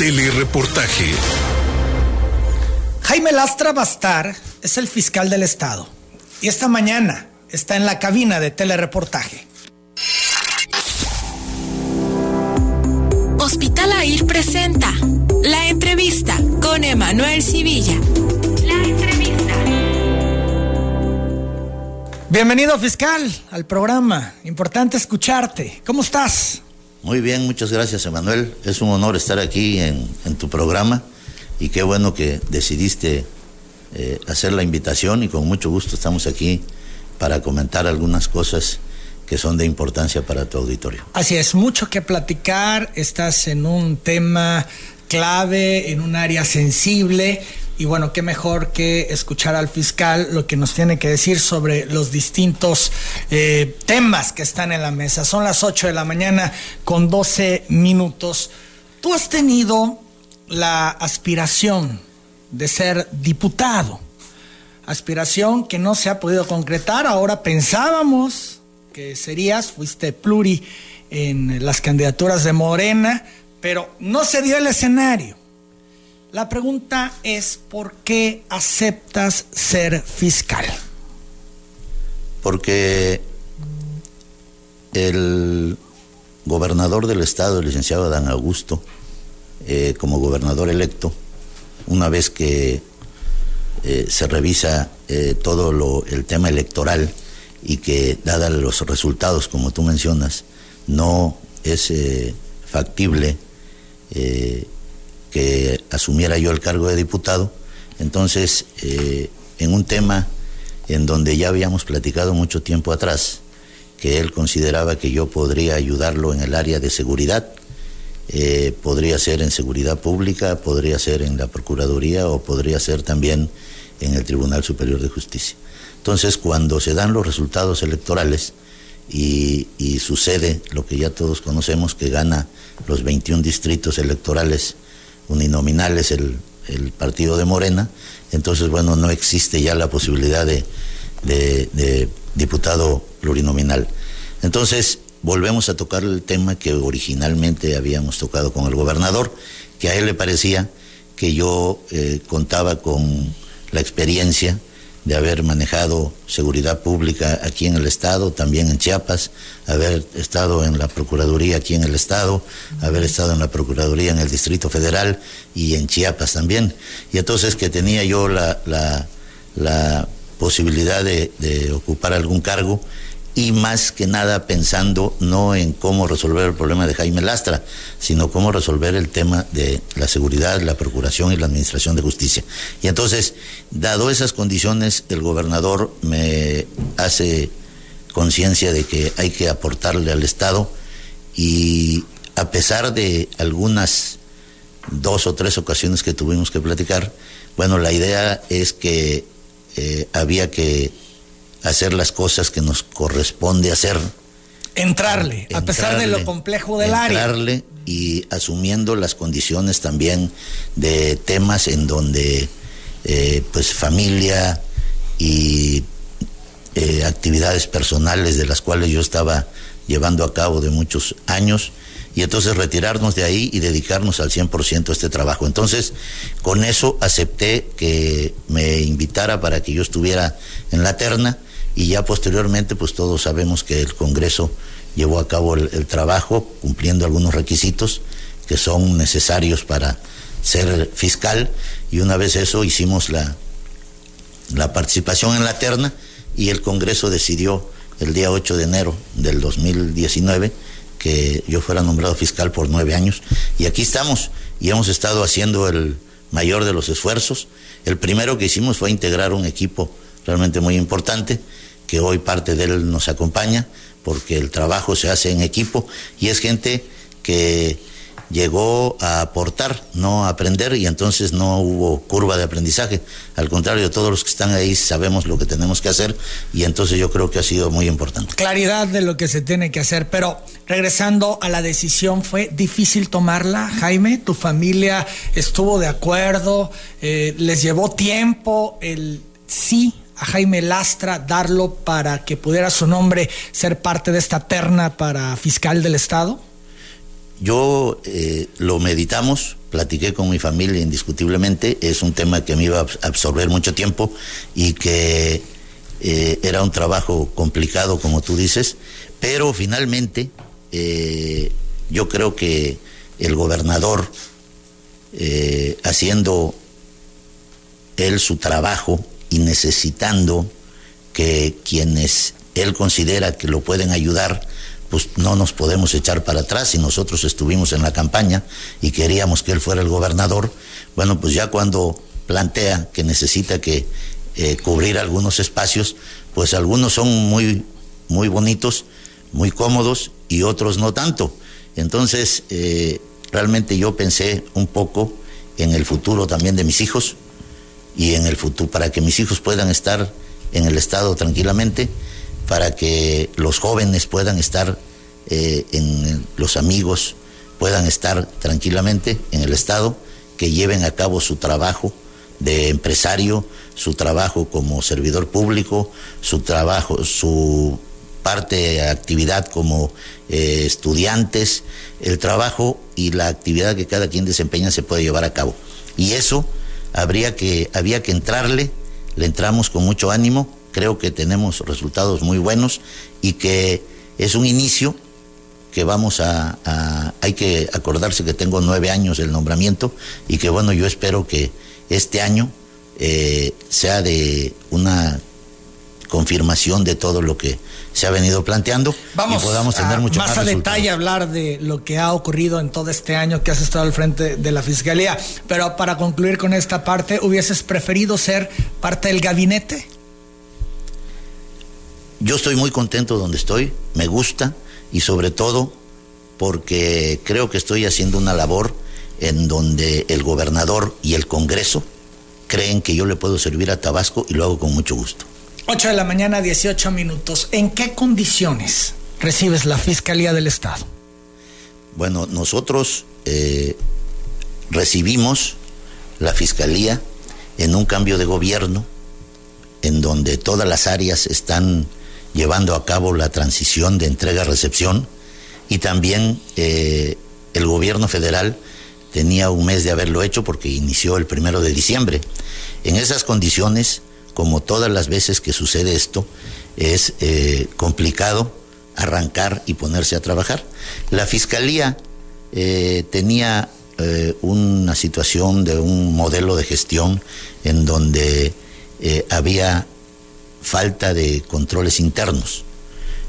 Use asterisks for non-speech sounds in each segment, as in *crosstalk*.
Telereportaje. Jaime Lastra Bastar es el fiscal del Estado y esta mañana está en la cabina de telereportaje. Hospital AIR presenta la entrevista con Emanuel Civilla. La entrevista. Bienvenido fiscal al programa. Importante escucharte. ¿Cómo estás? Muy bien, muchas gracias Emanuel. Es un honor estar aquí en, tu programa y qué bueno que decidiste eh, hacer la invitación y con mucho gusto estamos aquí para comentar algunas cosas que son de importancia para tu auditorio. Así es, mucho que platicar, estás en un tema clave, en un área sensible y bueno, qué mejor que escuchar al fiscal lo que nos tiene que decir sobre los distintos eh, temas que están en la mesa. Son las 8 de la mañana con 12 minutos. Tú has tenido la aspiración de ser diputado, aspiración que no se ha podido concretar. Ahora pensábamos que serías, fuiste pluri en las candidaturas de Morena, pero no se dio el escenario. La pregunta es, ¿por qué aceptas ser fiscal? Porque el gobernador del estado, el licenciado Adán Augusto, eh, como gobernador electo, una vez que eh, se revisa eh, todo el tema electoral y que, dada los resultados, como tú mencionas, no es factible que asumiera yo el cargo de diputado. Entonces, eh, en un tema en donde ya habíamos platicado mucho tiempo atrás, que él consideraba que yo podría ayudarlo en el área de seguridad, eh, podría ser en seguridad pública, podría ser en la Procuraduría o podría ser también en el Tribunal Superior de Justicia. Entonces, cuando se dan los resultados electorales y, y sucede lo que ya todos conocemos, que gana los 21 distritos electorales uninominal es el, partido de Morena, entonces, bueno, no existe ya la posibilidad de, diputado plurinominal. Entonces, volvemos a tocar el tema que originalmente habíamos tocado con el gobernador, que a él le parecía que yo eh, contaba con la experiencia de haber manejado seguridad pública aquí en el Estado, también en Chiapas, haber estado en la Procuraduría aquí en el Estado, haber estado en la Procuraduría en el Distrito Federal y en Chiapas también. Y entonces que tenía yo la, la, posibilidad de, de ocupar algún cargo y más que nada pensando no en cómo resolver el problema de Jaime Lastra, sino cómo resolver el tema de la seguridad, la procuración y la administración de justicia. Y entonces, dado esas condiciones, el gobernador me hace conciencia de que hay que aportarle al Estado y a pesar de algunas dos o tres ocasiones que tuvimos que platicar, bueno, la idea es que eh, había que hacer las cosas que nos corresponde hacer. Entrarle, a pesar de lo complejo del área. Entrarle y asumiendo las condiciones también de temas en donde eh, pues familia y eh, actividades personales de las cuales yo estaba llevando a cabo de muchos años y entonces retirarnos de ahí y dedicarnos al 100% a este trabajo. Entonces, con eso acepté que me invitara para que yo estuviera en la terna y ya posteriormente pues todos sabemos que el Congreso llevó a cabo el, trabajo cumpliendo algunos requisitos que son necesarios para ser fiscal y una vez eso hicimos la, la participación en la terna y el Congreso decidió el día 8 de enero del 2019 que yo fuera nombrado fiscal por nueve años y aquí estamos y hemos estado haciendo el mayor de los esfuerzos. El primero que hicimos fue integrar un equipo realmente muy importante que hoy parte de él nos acompaña, porque el trabajo se hace en equipo y es gente que llegó a aportar, no a aprender, y entonces no hubo curva de aprendizaje. Al contrario, todos los que están ahí sabemos lo que tenemos que hacer, y entonces yo creo que ha sido muy importante. Claridad de lo que se tiene que hacer, pero regresando a la decisión, ¿fue difícil tomarla, Jaime? ¿Tu familia estuvo de acuerdo? Eh, ¿Les llevó tiempo el sí a Jaime Lastra, darlo para que pudiera su nombre ser parte de esta terna para fiscal del Estado? yo eh, lo meditamos, platiqué con mi familia indiscutiblemente, es un tema que me iba a absorber mucho tiempo y que eh, era un trabajo complicado, como tú dices, pero finalmente eh, yo creo que el gobernador, haciendo él su trabajo y necesitando que quienes él considera que lo pueden ayudar, pues no nos podemos echar para atrás. Si nosotros estuvimos en la campaña y queríamos que él fuera el gobernador, bueno, pues ya cuando plantea que necesita que eh, cubrir algunos espacios, pues algunos son muy, muy bonitos, muy cómodos y otros no tanto. Entonces, eh, realmente yo pensé un poco en el futuro también de mis hijos y en el futuro, para que mis hijos puedan estar en el Estado tranquilamente para que los jóvenes puedan estar, eh, en los amigos puedan estar tranquilamente en el Estado, que lleven a cabo su trabajo de empresario, su trabajo como servidor público, su trabajo, su parte actividad como eh, estudiantes, el trabajo y la actividad que cada quien desempeña se puede llevar a cabo. Y eso habría que, había que entrarle, le entramos con mucho ánimo, creo que tenemos resultados muy buenos y que es un inicio que vamos a, hay que acordarse que tengo nueve años del nombramiento y que bueno, yo espero que este año eh, sea de una confirmación de todo lo que se ha venido planteando Vamos y podamos tener mucho más, más a detalle hablar de lo que ha ocurrido en todo este año que has estado al frente de la fiscalía. Pero para concluir con esta parte, ¿hubieses preferido ser parte del gabinete? Yo estoy muy contento donde estoy, me gusta y sobre todo porque creo que estoy haciendo una labor en donde el gobernador y el Congreso creen que yo le puedo servir a Tabasco y lo hago con mucho gusto. 8 de la mañana, 18 minutos. ¿En qué condiciones recibes la Fiscalía del Estado? Bueno, nosotros eh, recibimos la Fiscalía en un cambio de gobierno en donde todas las áreas están llevando a cabo la transición de entrega-recepción y también eh, el gobierno federal tenía un mes de haberlo hecho porque inició el primero de diciembre. En esas condiciones, como todas las veces que sucede esto, es eh, complicado arrancar y ponerse a trabajar. La fiscalía eh, tenía una situación de un modelo de gestión en donde había falta de controles internos.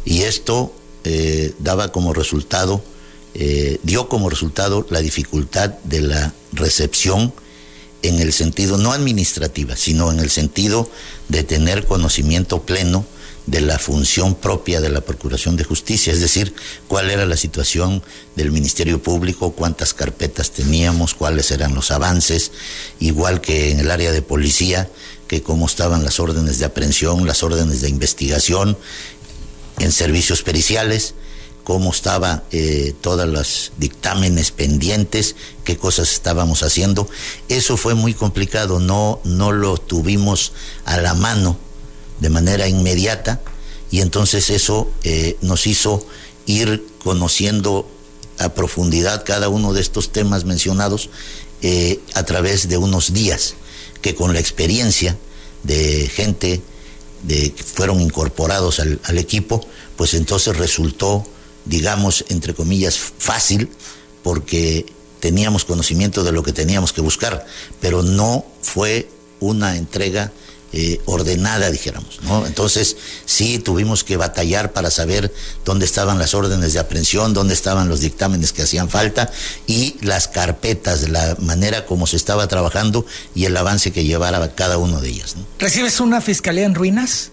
Y esto eh, daba como resultado, eh, dio como resultado la dificultad de la recepción en el sentido no administrativa, sino en el sentido de tener conocimiento pleno de la función propia de la Procuración de Justicia, es decir, cuál era la situación del Ministerio Público, cuántas carpetas teníamos, cuáles eran los avances, igual que en el área de policía, que cómo estaban las órdenes de aprehensión, las órdenes de investigación en servicios periciales, cómo estaba eh, todos los dictámenes pendientes, qué cosas estábamos haciendo. Eso fue muy complicado, no, no lo tuvimos a la mano de manera inmediata y entonces eso eh, nos hizo ir conociendo a profundidad cada uno de estos temas mencionados eh, a través de unos días que con la experiencia de gente que fueron incorporados al equipo, pues entonces resultó, digamos, entre comillas, fácil, porque teníamos conocimiento de lo que teníamos que buscar, pero no fue una entrega eh, ordenada, dijéramos, ¿no? Entonces sí tuvimos que batallar para saber dónde estaban las órdenes de aprehensión, dónde estaban los dictámenes que hacían falta y las carpetas, la manera como se estaba trabajando y el avance que llevara cada uno de ellas. ¿Recibes una fiscalía en ruinas?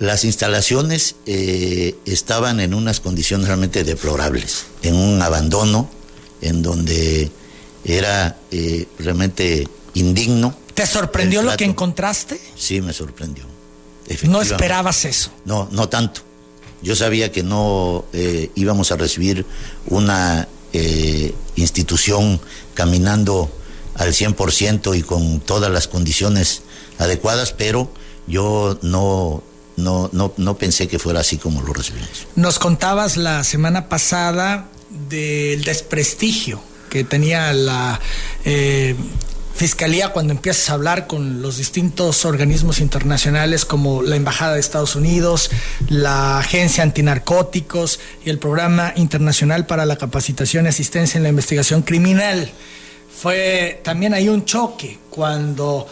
Las instalaciones eh, estaban en unas condiciones realmente deplorables, en un abandono, en donde era eh, realmente indigno ¿Te sorprendió lo que encontraste? Sí, me sorprendió. ¿No esperabas eso? No, no tanto. Yo sabía que no eh, íbamos a recibir una eh, institución caminando al 100% y con todas las condiciones adecuadas, pero yo no, no, no, no pensé que fuera así como lo recibimos. Nos contabas la semana pasada del desprestigio que tenía la eh, Fiscalía cuando empiezas a hablar con los distintos organismos internacionales como la Embajada de Estados Unidos, la Agencia Antinarcóticos y el Programa Internacional para la Capacitación y Asistencia en la Investigación Criminal. Fue también hay un choque cuando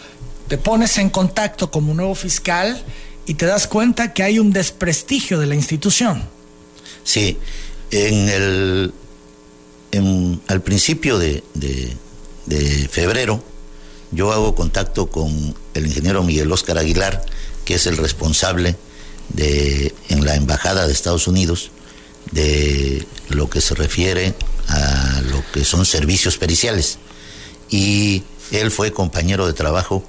te pones en contacto como nuevo fiscal y te das cuenta que hay un desprestigio de la institución. Sí, en el, al principio de, de febrero, yo hago contacto con el ingeniero Miguel Óscar Aguilar, que es el responsable de, en la Embajada de Estados Unidos de lo que se refiere a lo que son servicios periciales. Y él fue compañero de trabajo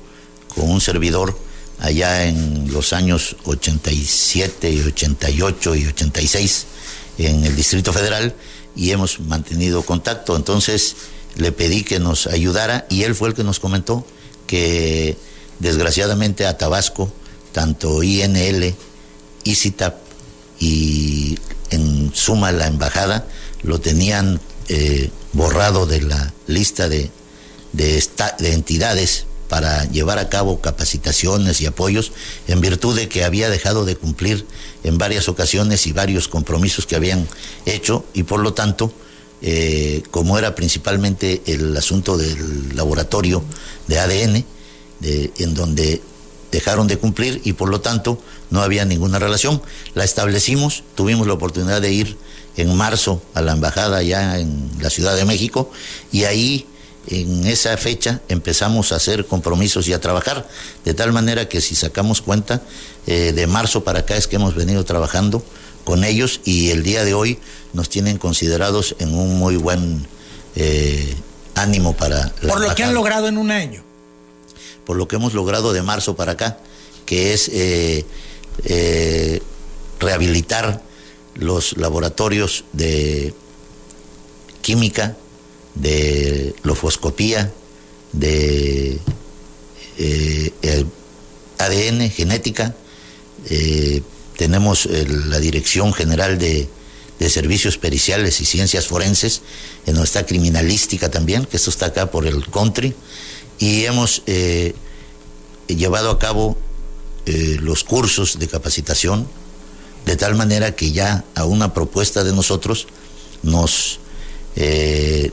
con un servidor allá en los años 87 y 88 y 86 en el Distrito Federal y hemos mantenido contacto. Entonces, le pedí que nos ayudara y él fue el que nos comentó que desgraciadamente a Tabasco, tanto INL, ICITAP y en suma la embajada lo tenían eh, borrado de la lista de, de, de entidades para llevar a cabo capacitaciones y apoyos en virtud de que había dejado de cumplir en varias ocasiones y varios compromisos que habían hecho y por lo tanto eh, como era principalmente el asunto del laboratorio de ADN, en donde dejaron de cumplir y por lo tanto no había ninguna relación. La establecimos, tuvimos la oportunidad de ir en marzo a la embajada ya en la Ciudad de México y ahí en esa fecha empezamos a hacer compromisos y a trabajar, de tal manera que si sacamos cuenta, eh, de marzo para acá es que hemos venido trabajando con ellos y el día de hoy nos tienen considerados en un muy buen eh, ánimo para... Por lo que han logrado en un año. Por lo que hemos logrado de marzo para acá, que es eh, eh, rehabilitar los laboratorios de química, de lofoscopía, de ADN, genética, tenemos eh, la Dirección General de, Servicios Periciales y Ciencias Forenses, en nuestra criminalística también, que esto está acá por el country, y hemos eh, llevado a cabo eh, los cursos de capacitación, de tal manera que ya a una propuesta de nosotros nos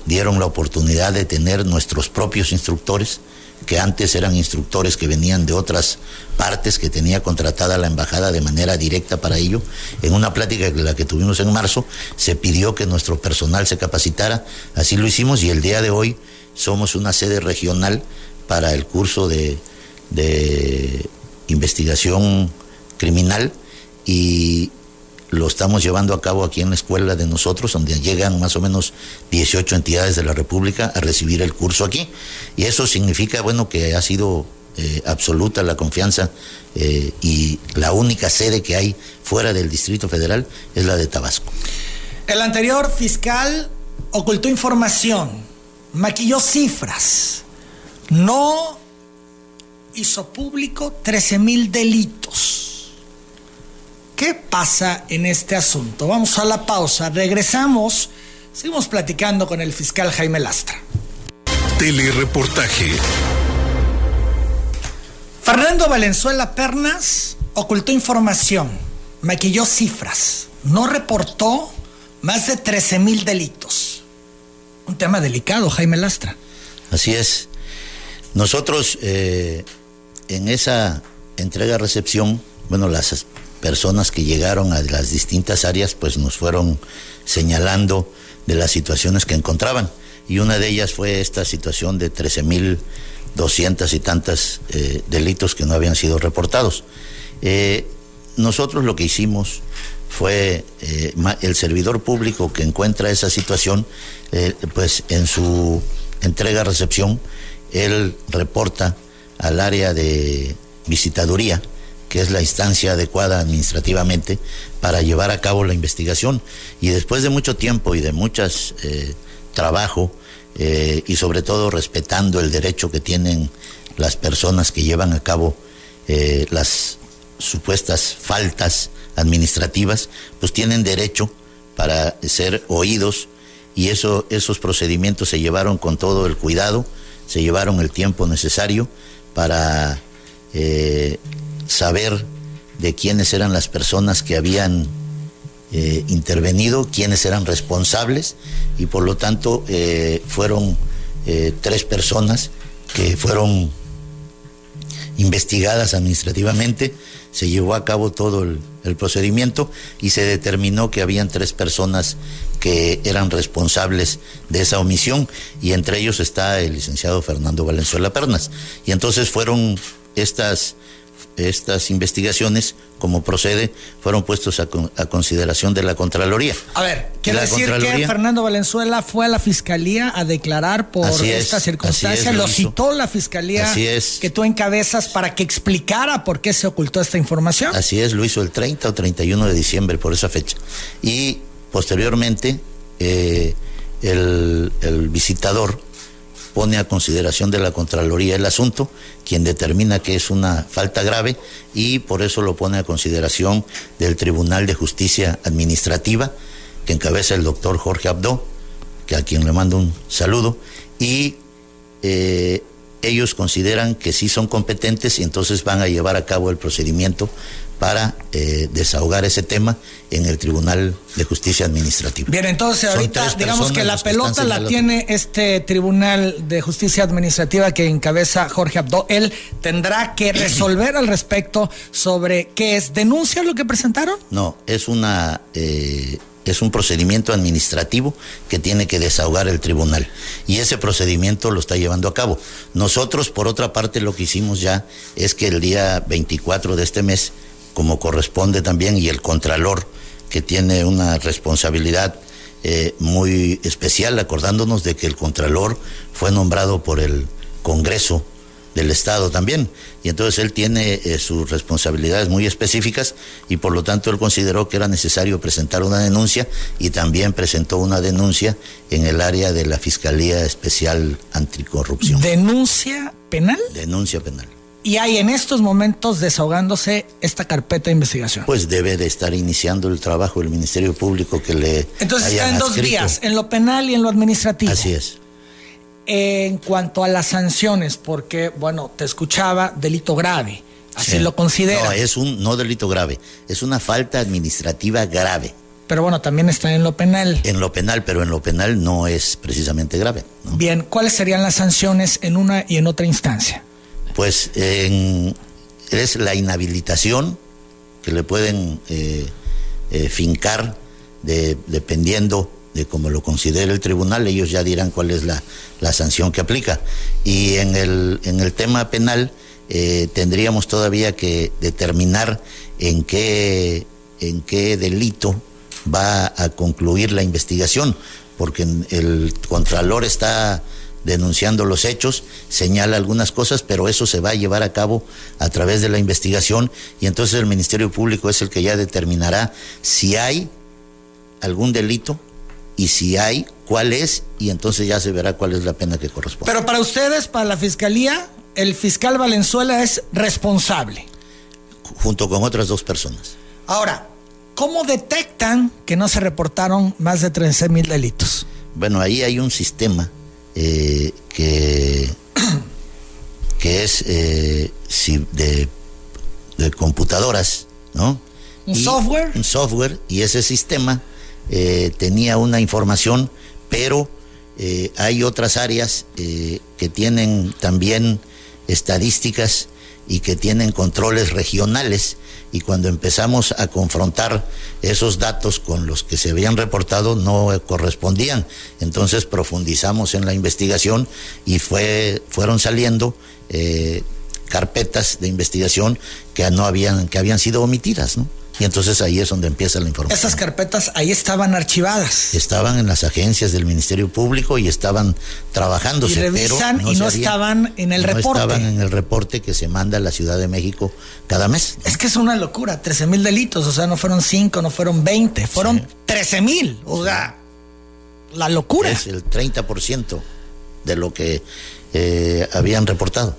dieron la oportunidad de tener nuestros propios instructores, que antes eran instructores que venían de otras partes que tenía contratada la embajada de manera directa para ello. En una plática la que tuvimos en marzo, se pidió que nuestro personal se capacitara, así lo hicimos y el día de hoy somos una sede regional para el curso de, de investigación criminal y lo estamos llevando a cabo aquí en la escuela de nosotros, donde llegan más o menos 18 entidades de la República a recibir el curso aquí. Y eso significa, bueno, que ha sido eh, absoluta la confianza eh, y la única sede que hay fuera del Distrito Federal es la de Tabasco. El anterior fiscal ocultó información, maquilló cifras, no hizo público 13 mil delitos ¿Qué pasa en este asunto? Vamos a la pausa, regresamos, seguimos platicando con el fiscal Jaime Lastra. Telereportaje. Fernando Valenzuela Pernas ocultó información, maquilló cifras, no reportó más de 13 mil delitos. Un tema delicado, Jaime Lastra. Así es. Nosotros eh, en esa entrega-recepción, bueno, las personas que llegaron a las distintas áreas pues nos fueron señalando de las situaciones que encontraban. Y una de ellas fue esta situación de 13.200 y tantas eh, delitos que no habían sido reportados. Eh, nosotros lo que hicimos fue eh, el servidor público que encuentra esa situación, pues en su entrega-recepción, él reporta al área de visitaduría que es la instancia adecuada administrativamente para llevar a cabo la investigación. Y después de mucho tiempo y de muchas eh, trabajo, eh, y sobre todo respetando el derecho que tienen las personas que llevan a cabo eh, las supuestas faltas administrativas, pues tienen derecho para ser oídos y eso, esos procedimientos se llevaron con todo el cuidado, se llevaron el tiempo necesario para eh, saber de quiénes eran las personas que habían eh, intervenido, quiénes eran responsables y por lo tanto eh, fueron tres personas que fueron investigadas administrativamente, se llevó a cabo todo el, procedimiento y se determinó que habían tres personas que eran responsables de esa omisión y entre ellos está el licenciado Fernando Valenzuela Pernas. Y entonces fueron estas estas investigaciones, como procede, fueron puestos a, consideración de la Contraloría. A ver, quiere decir que Fernando Valenzuela fue a la Fiscalía a declarar por esta circunstancia, lo, citó la Fiscalía que tú encabezas para que explicara por qué se ocultó esta información. Así es, lo hizo el 30 o 31 de diciembre por esa fecha. Y posteriormente, eh, el, el visitador pone a consideración de la Contraloría el asunto, quien determina que es una falta grave y por eso lo pone a consideración del Tribunal de Justicia Administrativa, que encabeza el doctor Jorge Abdo, que a quien le mando un saludo, y eh, ellos consideran que sí son competentes y entonces van a llevar a cabo el procedimiento para eh, desahogar ese tema en el Tribunal de Justicia Administrativa. Bien, entonces ahorita digamos que la pelota la tiene este Tribunal de Justicia Administrativa que encabeza Jorge Abdo. Él tendrá que *clears throat* resolver al respecto sobre qué es. ¿Denuncia lo que presentaron? No, es una... Eh, es un procedimiento administrativo que tiene que desahogar el tribunal. Y ese procedimiento lo está llevando a cabo. Nosotros, por otra parte, lo que hicimos ya es que el día 24 de este mes como corresponde también, y el Contralor, que tiene una responsabilidad eh, muy especial, acordándonos de que el Contralor fue nombrado por el Congreso del Estado también, y entonces él tiene eh, sus responsabilidades muy específicas y por lo tanto él consideró que era necesario presentar una denuncia y también presentó una denuncia en el área de la Fiscalía Especial Anticorrupción. ¿Denuncia penal? Denuncia penal y hay en estos momentos desahogándose esta carpeta de investigación. Pues debe de estar iniciando el trabajo del Ministerio Público que le. Entonces está en dos vías, en lo penal y en lo administrativo. Así es. En cuanto a las sanciones, porque, bueno, te escuchaba delito grave, así lo considera. No, es un no delito grave, es una falta administrativa grave. Pero bueno, también está en lo penal. En lo penal, pero en lo penal no es precisamente grave. Bien, ¿cuáles serían las sanciones en una y en otra instancia? Pues es la inhabilitación que le pueden eh, eh, fincar dependiendo de cómo lo considere el tribunal, ellos ya dirán cuál es la, sanción que aplica. Y en el, en el tema penal eh, tendríamos todavía que determinar en qué, en qué delito va a concluir la investigación, porque el Contralor está denunciando los hechos, señala algunas cosas, pero eso se va a llevar a cabo a través de la investigación y entonces el Ministerio Público es el que ya determinará si hay algún delito y si hay, cuál es, y entonces ya se verá cuál es la pena que corresponde. Pero para ustedes, para la Fiscalía, el fiscal Valenzuela es responsable. Junto con otras dos personas. Ahora, ¿cómo detectan que no se reportaron más de 13 mil delitos? Bueno, ahí hay un sistema eh, que, que es eh, de, computadoras, ¿no? ¿Un software? Un software, y ese sistema eh, tenía una información, pero hay otras áreas que tienen también estadísticas y que tienen controles regionales y cuando empezamos a confrontar esos datos con los que se habían reportado no correspondían. Entonces profundizamos en la investigación y fue, fueron saliendo eh, carpetas de investigación que no habían, que habían sido omitidas. Y entonces ahí es donde empieza la información. Esas carpetas ahí estaban archivadas. Estaban en las agencias del Ministerio Público y estaban trabajándose. Y revisan y no estaban en el reporte. No estaban en el reporte que se manda a la Ciudad de México cada mes. Es que es una locura, 13 mil delitos, o sea, no fueron 5, no fueron 20, fueron trece 13 mil, o sea, la locura. Es el 30% de lo que eh, habían reportado.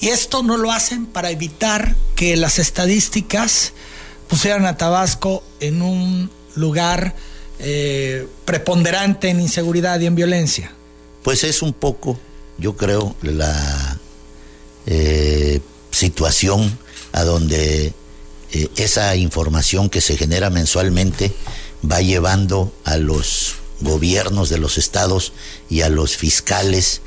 Y esto no lo hacen para evitar que las estadísticas pusieran a Tabasco en un lugar eh, preponderante en inseguridad y en violencia? Pues es un poco, yo creo, la eh, situación a donde eh, esa información que se genera mensualmente va llevando a los gobiernos de los estados y a los fiscales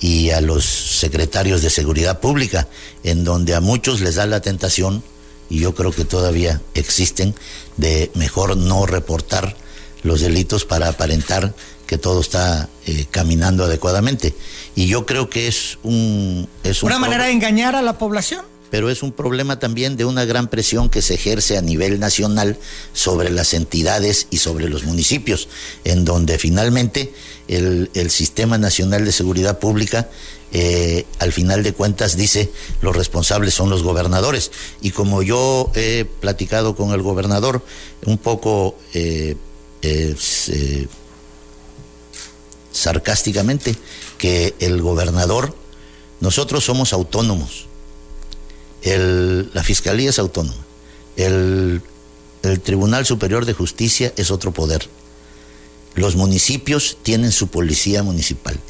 y a los secretarios de seguridad pública, en donde a muchos les da la tentación, y yo creo que todavía existen, de mejor no reportar los delitos para aparentar que todo está eh, caminando adecuadamente. Y yo creo que es un... Es ¿Una manera de engañar a la población? pero es un problema también de una gran presión que se ejerce a nivel nacional sobre las entidades y sobre los municipios, en donde finalmente el, Sistema Nacional de Seguridad Pública eh, al final de cuentas dice los responsables son los gobernadores. Y como yo he platicado con el gobernador, un poco eh, eh, sarcásticamente, que el gobernador, nosotros somos autónomos la Fiscalía es autónoma. El, Tribunal Superior de Justicia es otro poder. Los municipios tienen su policía municipal.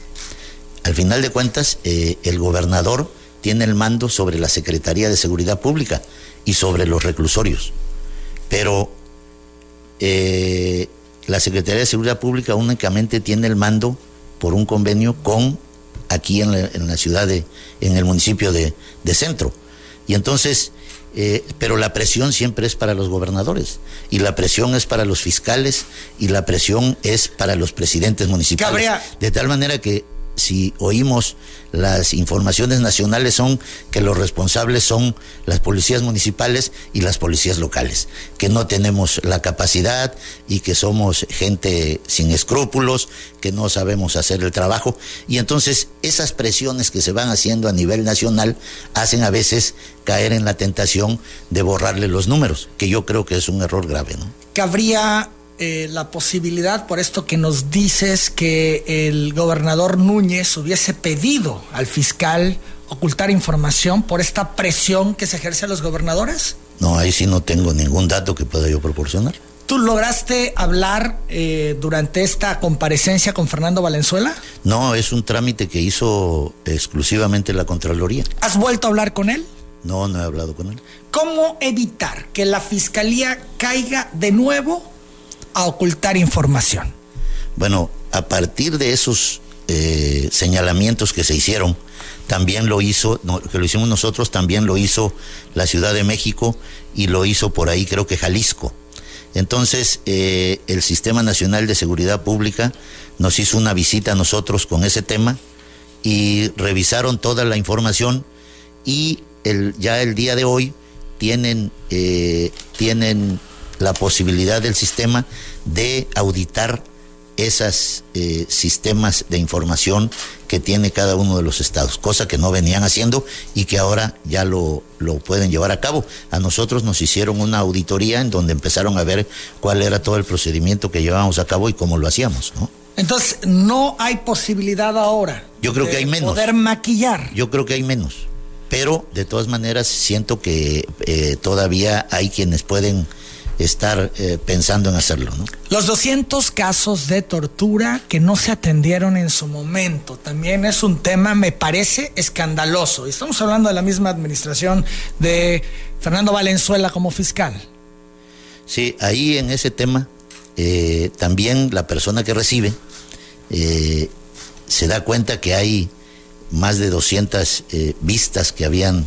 Al final de cuentas, eh, el gobernador tiene el mando sobre la Secretaría de Seguridad Pública y sobre los reclusorios. Pero eh, la Secretaría de Seguridad Pública únicamente tiene el mando por un convenio con aquí en la, ciudad de, en el municipio de Centro. Y entonces, eh, pero la presión siempre es para los gobernadores, y la presión es para los fiscales, y la presión es para los presidentes municipales. De tal manera que si oímos las informaciones nacionales son que los responsables son las policías municipales y las policías locales, que no tenemos la capacidad y que somos gente sin escrúpulos, que no sabemos hacer el trabajo. Y entonces esas presiones que se van haciendo a nivel nacional hacen a veces caer en la tentación de borrarle los números, que yo creo que es un error grave. ¿no? Cabría eh, la posibilidad, por esto que nos dices, que el gobernador Núñez hubiese pedido al fiscal ocultar información por esta presión que se ejerce a los gobernadores? No, ahí sí no tengo ningún dato que pueda yo proporcionar. ¿Tú lograste hablar eh, durante esta comparecencia con Fernando Valenzuela? No, es un trámite que hizo exclusivamente la Contraloría. ¿Has vuelto a hablar con él? No, no he hablado con él. ¿Cómo evitar que la Fiscalía caiga de nuevo a ocultar información? Bueno, a partir de esos eh, señalamientos que se hicieron, también lo hizo, que lo hicimos nosotros, también lo hizo la Ciudad de México y lo hizo por ahí creo que Jalisco. Entonces, eh, el Sistema Nacional de Seguridad Pública nos hizo una visita a nosotros con ese tema y revisaron toda la información y ya el día de hoy tienen, eh, tienen la posibilidad del sistema de auditar esos eh, sistemas de información que tiene cada uno de los estados, cosa que no venían haciendo y que ahora ya lo, lo pueden llevar a cabo. A nosotros nos hicieron una auditoría en donde empezaron a ver cuál era todo el procedimiento que llevábamos a cabo y cómo lo hacíamos, ¿no? Entonces, no hay posibilidad ahora. Yo creo que hay menos. Poder maquillar. Yo creo que hay menos. Pero de todas maneras siento que eh, todavía hay quienes pueden estar eh, pensando en hacerlo. ¿no? Los 200 casos de tortura que no se atendieron en su momento también es un tema, me parece, escandaloso. Estamos hablando de la misma administración de Fernando Valenzuela como fiscal. Sí, ahí en ese tema eh, también la persona que recibe eh, se da cuenta que hay más de 200 vistas que habían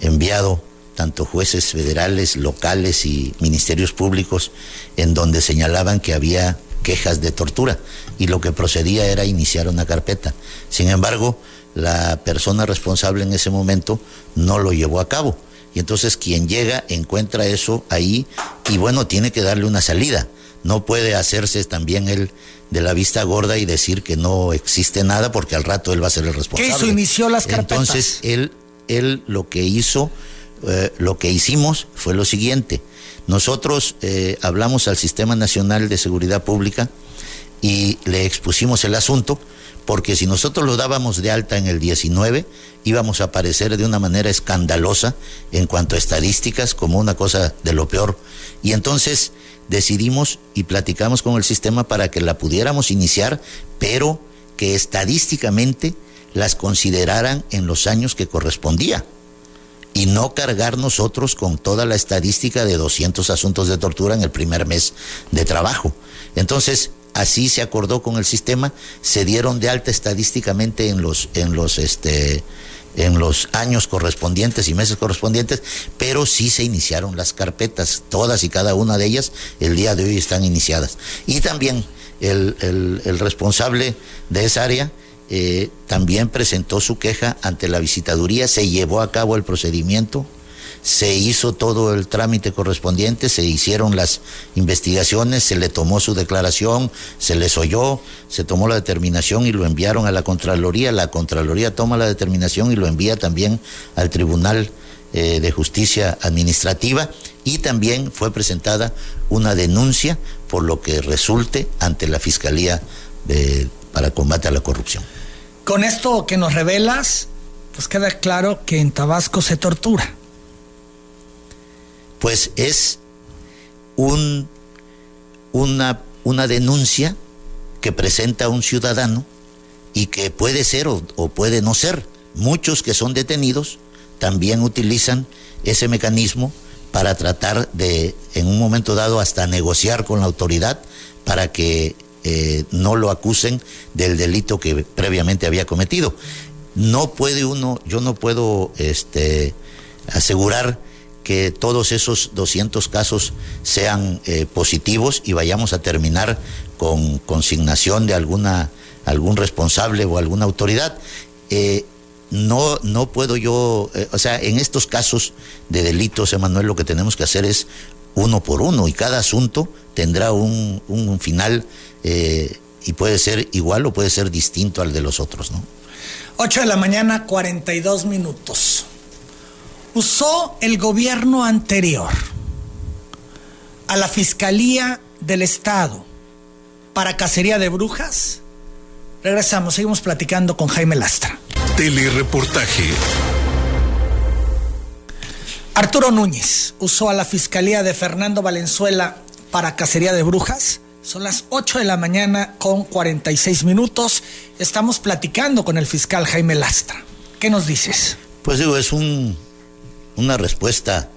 enviado tanto jueces federales, locales y ministerios públicos, en donde señalaban que había quejas de tortura y lo que procedía era iniciar una carpeta. Sin embargo, la persona responsable en ese momento no lo llevó a cabo. Y entonces quien llega encuentra eso ahí y bueno, tiene que darle una salida. No puede hacerse también él de la vista gorda y decir que no existe nada porque al rato él va a ser el responsable. ¿Qué hizo? Inició las carpetas. Entonces él, él lo que hizo eh, lo que hicimos fue lo siguiente. Nosotros eh, hablamos al Sistema Nacional de Seguridad Pública y le expusimos el asunto porque si nosotros lo dábamos de alta en el 19, íbamos a aparecer de una manera escandalosa en cuanto a estadísticas, como una cosa de lo peor, Y entonces decidimos y platicamos con el sistema para que la pudiéramos iniciar, pero que estadísticamente las consideraran en los años que correspondía y no cargar nosotros con toda la estadística de 200 asuntos de tortura en el primer mes de trabajo. Entonces, así se acordó con el sistema, se dieron de alta estadísticamente en los en los este en los años correspondientes y meses correspondientes, pero sí se iniciaron las carpetas, todas y cada una de ellas el día de hoy están iniciadas. Y también el, el, responsable de esa área eh, también presentó su queja ante la visitaduría, se llevó a cabo el procedimiento se hizo todo el trámite correspondiente, se hicieron las investigaciones, se le tomó su declaración, se les oyó, se tomó la determinación y lo enviaron a la Contraloría. La Contraloría toma la determinación y lo envía también al Tribunal eh, de Justicia Administrativa y también fue presentada una denuncia por lo que resulte ante la Fiscalía de, para combate a la corrupción. Con esto que nos revelas, pues queda claro que en Tabasco se tortura pues es un, una, una denuncia que presenta un ciudadano y que puede ser o, puede no ser. Muchos que son detenidos también utilizan ese mecanismo para tratar de, en un momento dado, hasta negociar con la autoridad para que eh, no lo acusen del delito que previamente había cometido. No puede uno, yo no puedo este, asegurar que todos esos 200 casos sean eh, positivos y vayamos a terminar con consignación de alguna algún responsable o alguna autoridad. Eh, no, no puedo yo, o sea, en estos casos de delitos, Emanuel, lo que tenemos que hacer es uno por uno y cada asunto tendrá un, un final y puede ser igual o puede ser distinto al de los otros, ¿no? 8 de la mañana, 42 minutos usó el gobierno anterior a la Fiscalía del Estado para cacería de brujas? Regresamos, seguimos platicando con Jaime Lastra. Telereportaje. Arturo Núñez usó a la Fiscalía de Fernando Valenzuela para cacería de brujas. Son las 8 de la mañana con 46 minutos. Estamos platicando con el fiscal Jaime Lastra. ¿Qué nos dices? Pues digo, es un una respuesta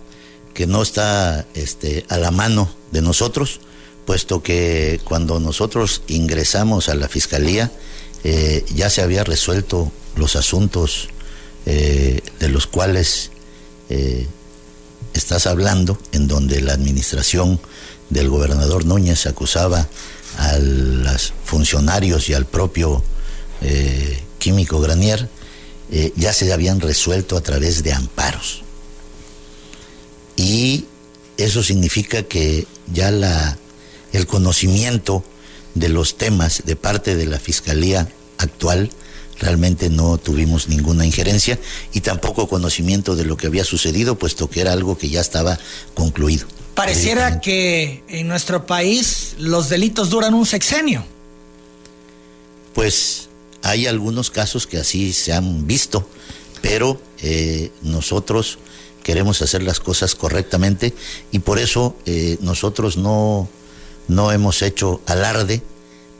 que no está este, a la mano de nosotros, puesto que cuando nosotros ingresamos a la fiscalía eh, ya se había resuelto los asuntos eh, de los cuales eh, estás hablando, en donde la administración del gobernador Núñez acusaba a los funcionarios y al propio químico Granier, ya se habían resuelto a través de amparos y eso significa que ya la, el conocimiento de los temas de parte de la Fiscalía actual realmente no tuvimos ninguna injerencia y tampoco conocimiento de lo que había sucedido, puesto que era algo que ya estaba concluido. Pareciera que en nuestro país los delitos duran un sexenio. Pues hay algunos casos que así se han visto, pero eh, nosotros queremos hacer las cosas correctamente y por eso eh, nosotros no, no hemos hecho alarde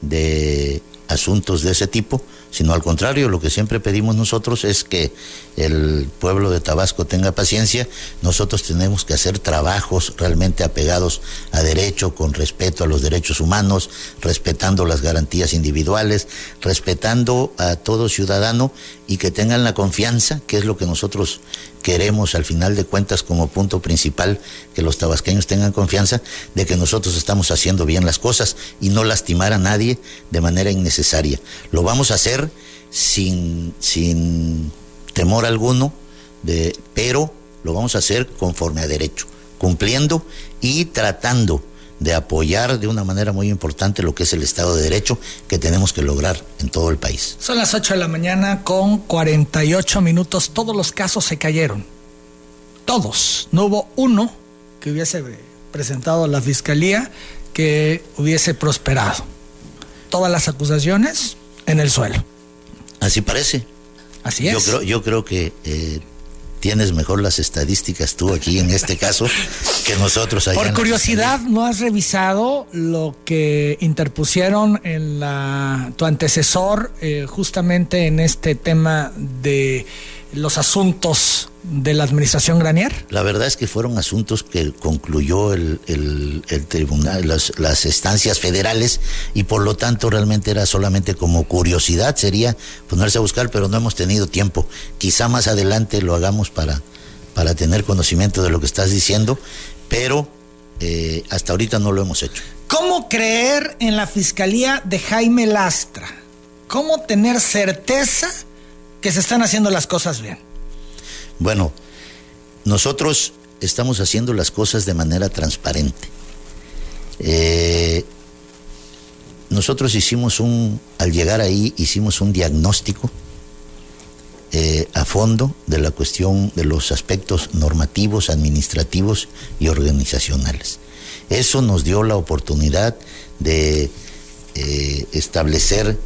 de asuntos de ese tipo, sino al contrario, lo que siempre pedimos nosotros es que el pueblo de Tabasco tenga paciencia, nosotros tenemos que hacer trabajos realmente apegados a derecho, con respeto a los derechos humanos, respetando las garantías individuales, respetando a todo ciudadano y que tengan la confianza, que es lo que nosotros queremos al final de cuentas como punto principal, que los tabasqueños tengan confianza de que nosotros estamos haciendo bien las cosas y no lastimar a nadie de manera innecesaria. Lo vamos a hacer sin, sin temor alguno, de, pero lo vamos a hacer conforme a derecho, cumpliendo y tratando de apoyar de una manera muy importante lo que es el Estado de Derecho que tenemos que lograr en todo el país. Son las 8 de la mañana con 48 minutos. Todos los casos se cayeron. Todos. No hubo uno que hubiese presentado a la fiscalía que hubiese prosperado. Todas las acusaciones en el suelo. Así parece. Así es. Yo creo, yo creo que eh, tienes mejor las estadísticas tú aquí en este caso que nosotros allá Por curiosidad, ¿no has revisado lo que interpusieron en la tu antecesor eh, justamente en este tema de los asuntos de la administración Granier? La verdad es que fueron asuntos que concluyó el, tribunal, las, las, estancias federales y por lo tanto realmente era solamente como curiosidad, sería ponerse a buscar, pero no hemos tenido tiempo. Quizá más adelante lo hagamos para, para tener conocimiento de lo que estás diciendo, pero eh, hasta ahorita no lo hemos hecho. ¿Cómo creer en la fiscalía de Jaime Lastra? ¿Cómo tener certeza que se están haciendo las cosas bien? Bueno, nosotros estamos haciendo las cosas de manera transparente. Eh, nosotros hicimos un, al llegar ahí, hicimos un diagnóstico eh, a fondo de la cuestión de los aspectos normativos, administrativos y organizacionales. Eso nos dio la oportunidad de eh, establecer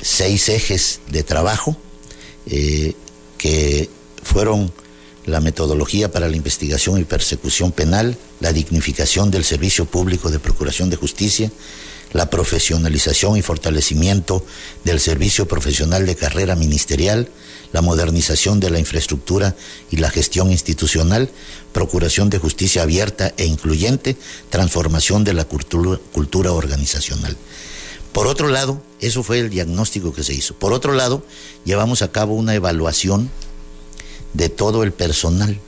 seis ejes de trabajo que fueron la metodología para la investigación y persecución penal, la dignificación del servicio público de procuración de justicia, la profesionalización y fortalecimiento del servicio profesional de carrera ministerial, la modernización de la infraestructura y la gestión institucional, procuración de justicia abierta e incluyente, transformación de la cultura, organizacional. Por otro lado, eso fue el diagnóstico que se hizo. Por otro lado, llevamos a cabo una evaluación de todo el personal,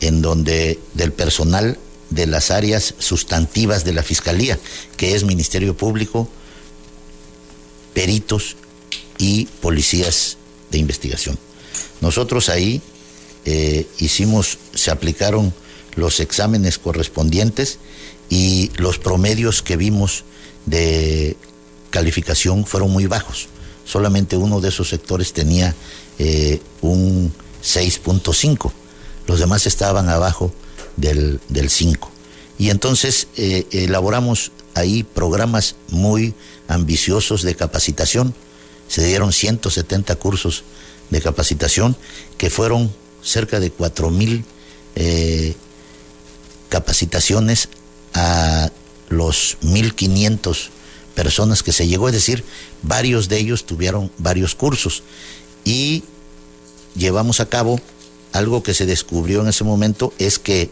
en donde del personal de las áreas sustantivas de la Fiscalía, que es Ministerio Público, peritos y policías de investigación. Nosotros ahí eh, hicimos, se aplicaron los exámenes correspondientes y los promedios que vimos de calificación fueron muy bajos. Solamente uno de esos sectores tenía eh, un 6.5, los demás estaban abajo del, 5. Y entonces eh, elaboramos ahí programas muy ambiciosos de capacitación. Se dieron 170 cursos de capacitación que fueron cerca de 4 mil eh, capacitaciones a los 1.500 personas que se llegó, es decir, varios de ellos tuvieron varios cursos y llevamos a cabo algo que se descubrió en ese momento es que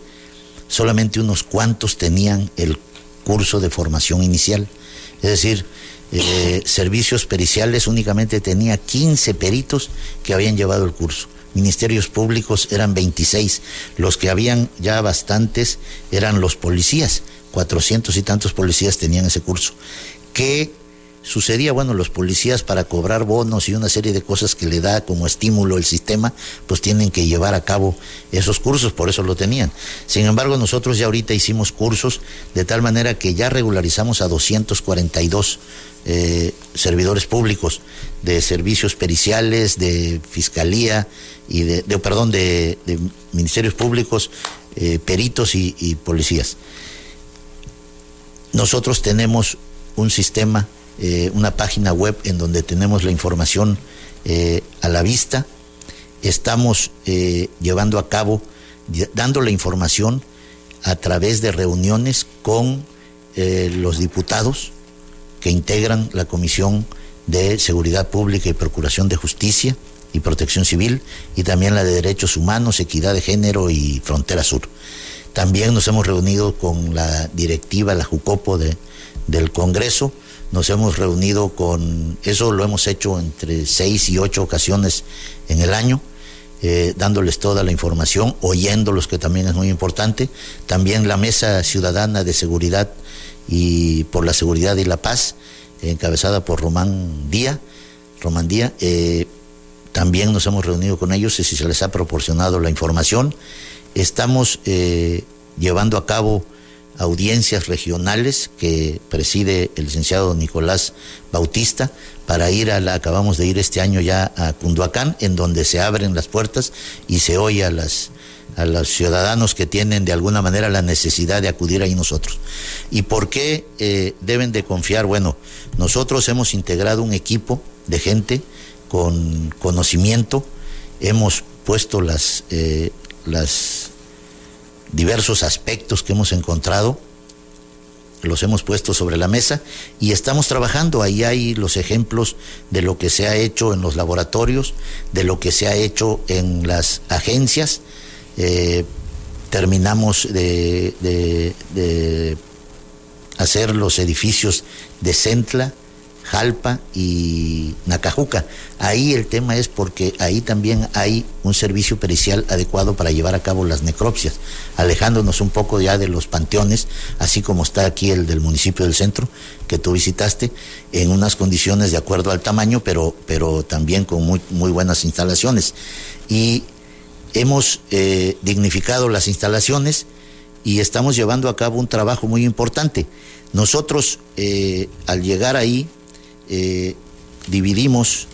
solamente unos cuantos tenían el curso de formación inicial. Es decir, eh, servicios periciales únicamente tenía 15 peritos que habían llevado el curso. Ministerios públicos eran 26. Los que habían ya bastantes eran los policías. 400 y tantos policías tenían ese curso. Que sucedía, bueno, los policías para cobrar bonos y una serie de cosas que le da como estímulo el sistema, pues tienen que llevar a cabo esos cursos, por eso lo tenían. Sin embargo, nosotros ya ahorita hicimos cursos de tal manera que ya regularizamos a 242 eh, servidores públicos de servicios periciales, de fiscalía y de, perdón, de, ministerios públicos, eh, peritos y policías. Nosotros tenemos un sistema eh, una página web en donde tenemos la información eh, a la vista. Estamos eh, llevando a cabo, dando la información a través de reuniones con los diputados que integran la Comisión de Seguridad Pública y Procuración de Justicia y Protección Civil y también la de Derechos Humanos, Equidad de Género y Frontera Sur. También nos hemos reunido con la directiva, la JUCOPO de, del Congreso, nos hemos reunido con, eso lo hemos hecho entre seis y ocho ocasiones en el año, eh, dándoles toda la información, oyéndolos, que también es muy importante. También la Mesa Ciudadana de Seguridad y por la Seguridad y la Paz, encabezada por Román Díaz, Román Díaz, eh, también nos hemos reunido con ellos y si se les ha proporcionado la información. Estamos eh, llevando a cabo audiencias regionales que preside el licenciado Nicolás Bautista para ir a la, acabamos de ir este año ya a Cunduacán, en donde se abren las puertas y se oye a las a los ciudadanos que tienen de alguna manera la necesidad de acudir ahí nosotros. ¿Y por qué eh, deben de confiar? Bueno, nosotros hemos integrado un equipo de gente con conocimiento, hemos puesto las, eh, las diversos aspectos que hemos encontrado, los hemos puesto sobre la mesa y estamos trabajando. Ahí hay los ejemplos de lo que se ha hecho en los laboratorios, de lo que se ha hecho en las agencias. Eh, terminamos de, de hacer los edificios de Centla, Jalpa y Nacajuca. Ahí el tema es porque ahí también hay un servicio pericial adecuado para llevar a cabo las necropsias, alejándonos un poco ya de los panteones, así como está aquí el del municipio del centro que tú visitaste, en unas condiciones de acuerdo al tamaño, pero, pero también con muy, muy buenas instalaciones. Y hemos eh, dignificado las instalaciones y estamos llevando a cabo un trabajo muy importante. Nosotros, eh, al llegar ahí, eh, dividimos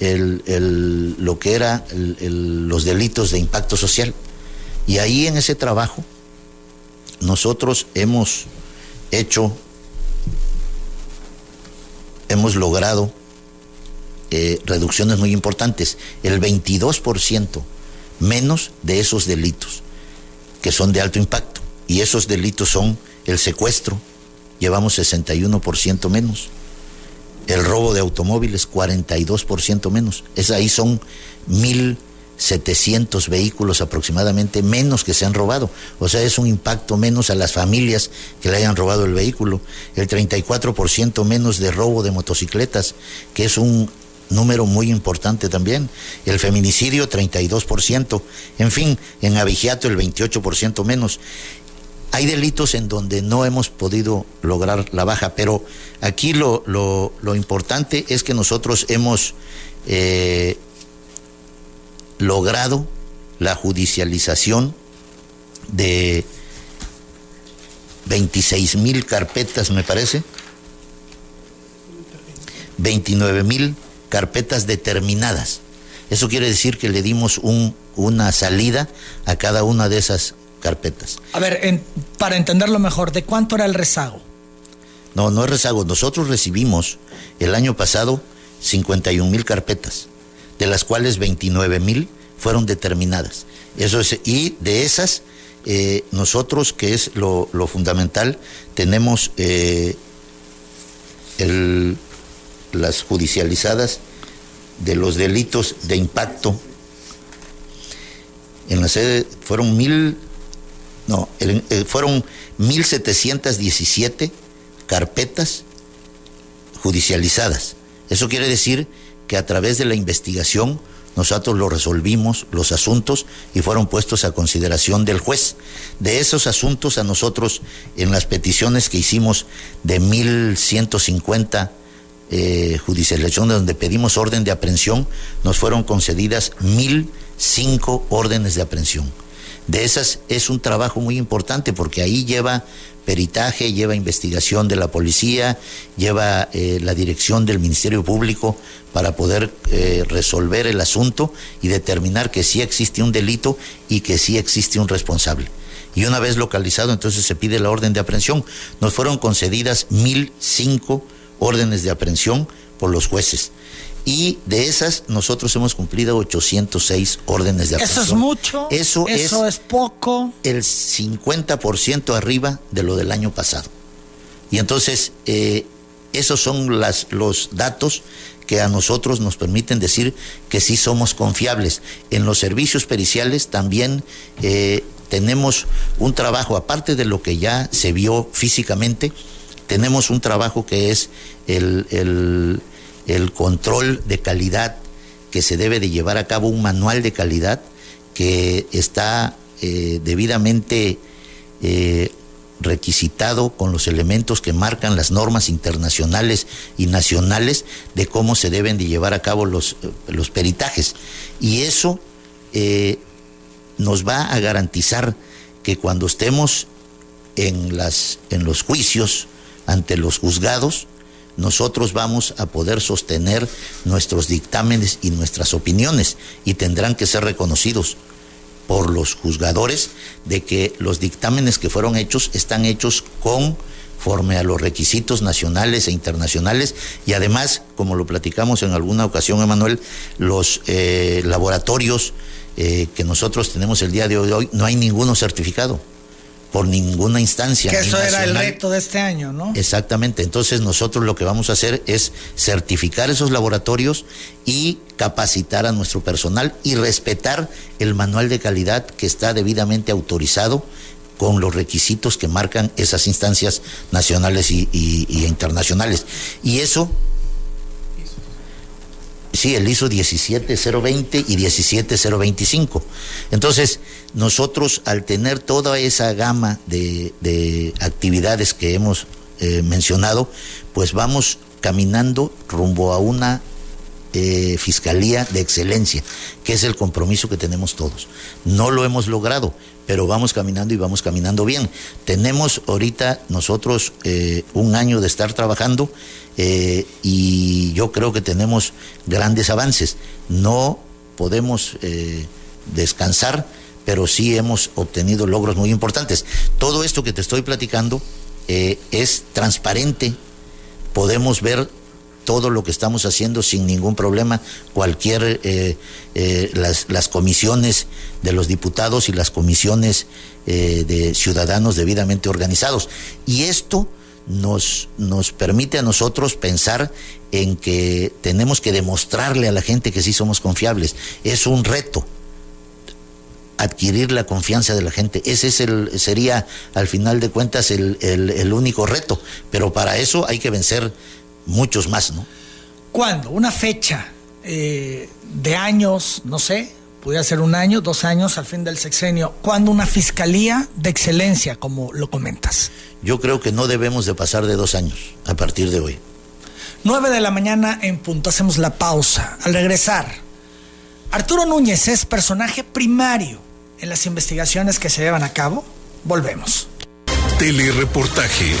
lo que era los delitos de impacto social. Y ahí en ese trabajo nosotros hemos hecho, hemos logrado eh, reducciones muy importantes, el 22% menos de esos delitos que son de alto impacto. Y esos delitos son el secuestro, llevamos 61% menos el robo de automóviles 42% menos. Es ahí son 1.700 vehículos aproximadamente menos que se han robado. O sea, es un impacto menos a las familias que le hayan robado el vehículo. El 34% menos de robo de motocicletas, que es un número muy importante también. El feminicidio 32%. En fin, en Avigiato el 28% menos. Hay delitos en donde no hemos podido lograr la baja, pero aquí lo, lo, importante es que nosotros hemos eh, logrado la judicialización de 26 mil carpetas, me parece, 29 mil carpetas determinadas. Eso quiere decir que le dimos un, una salida a cada una de esas carpetas. A ver, para entenderlo mejor, ¿de cuánto era el rezago? No, no es rezago. Nosotros recibimos el año pasado 51 mil carpetas, de las cuales 29 mil fueron determinadas. Eso es, y de esas, eh, nosotros, que es lo, fundamental, tenemos eh, las judicializadas de los delitos de impacto. En la sede fueron mil no, eh, fueron 1.717 carpetas judicializadas. Eso quiere decir que a través de la investigación nosotros lo resolvimos, los asuntos, y fueron puestos a consideración del juez. De esos asuntos a nosotros, en las peticiones que hicimos de 1.150 eh, judicializaciones donde pedimos orden de aprehensión, nos fueron concedidas 1.005 órdenes de aprehensión de esas es un trabajo muy importante porque ahí lleva peritaje, lleva investigación de la policía, lleva eh, la dirección del Ministerio Público para poder eh, resolver el asunto y determinar que sí existe un delito y que sí existe un responsable. Y una vez localizado, entonces se pide la orden de aprehensión. Nos fueron concedidas mil cinco órdenes de aprehensión por los jueces y de esas nosotros hemos cumplido 806 órdenes de aprehensión. ¿Eso es mucho? Eso, ¿Eso es, poco? El 50% arriba de lo del año pasado. Y entonces, eh, esos son las, los datos que a nosotros nos permiten decir que sí somos confiables. En los servicios periciales también eh, tenemos un trabajo, aparte de lo que ya se vio físicamente, tenemos un trabajo que es el el control de calidad que se debe de llevar a cabo, un manual de calidad que está eh, debidamente eh, requisitado con los elementos que marcan las normas internacionales y nacionales de cómo se deben de llevar a cabo los, los peritajes. Y eso eh, nos va a garantizar que cuando estemos en, las, en los juicios ante los juzgados, nosotros vamos a poder sostener nuestros dictámenes y nuestras opiniones y tendrán que ser reconocidos por los juzgadores de que los dictámenes que fueron hechos están hechos con conforme a los requisitos nacionales e internacionales. Y además, como lo platicamos en alguna ocasión, Emanuel, los eh, laboratorios eh, que nosotros tenemos el día de hoy, no hay ninguno certificado por ninguna instancia. Que eso era el reto de este año, ¿no? Exactamente. Entonces nosotros lo que vamos a hacer es certificar esos laboratorios y capacitar a nuestro personal y respetar el manual de calidad que está debidamente autorizado con los requisitos que marcan esas instancias nacionales y, internacionales. Y eso Sí, el ISO 17020 y 17025. Entonces, nosotros al tener toda esa gama de, actividades que hemos eh, mencionado, pues vamos caminando rumbo a una eh, fiscalía de excelencia, que es el compromiso que tenemos todos. No lo hemos logrado, pero vamos caminando y vamos caminando bien. Tenemos ahorita nosotros eh, un año de estar trabajando eh, y yo creo que tenemos grandes avances. No podemos eh, descansar, pero sí hemos obtenido logros muy importantes. Todo esto que te estoy platicando es transparente, podemos ver todo lo que estamos haciendo sin ningún problema. Cualquier, eh, eh, las, comisiones de los diputados y las comisiones eh, de ciudadanos debidamente organizados. Y esto nos, nos permite a nosotros pensar en que tenemos que demostrarle a la gente que sí somos confiables. Es un reto adquirir la confianza de la gente. Ese es el, sería, al final de cuentas, el, el único reto. Pero para eso hay que vencer muchos más, ¿no? ¿Cuándo? Una fecha eh, de años, no sé, pudiera ser un año, dos años al fin del sexenio. ¿Cuándo una fiscalía de excelencia, como lo comentas? Yo creo que no debemos de pasar de dos años a partir de hoy. 9 de la mañana en punto, hacemos la pausa. Al regresar, Arturo Núñez es personaje primario en las investigaciones que se llevan a cabo. Volvemos. Telereportaje.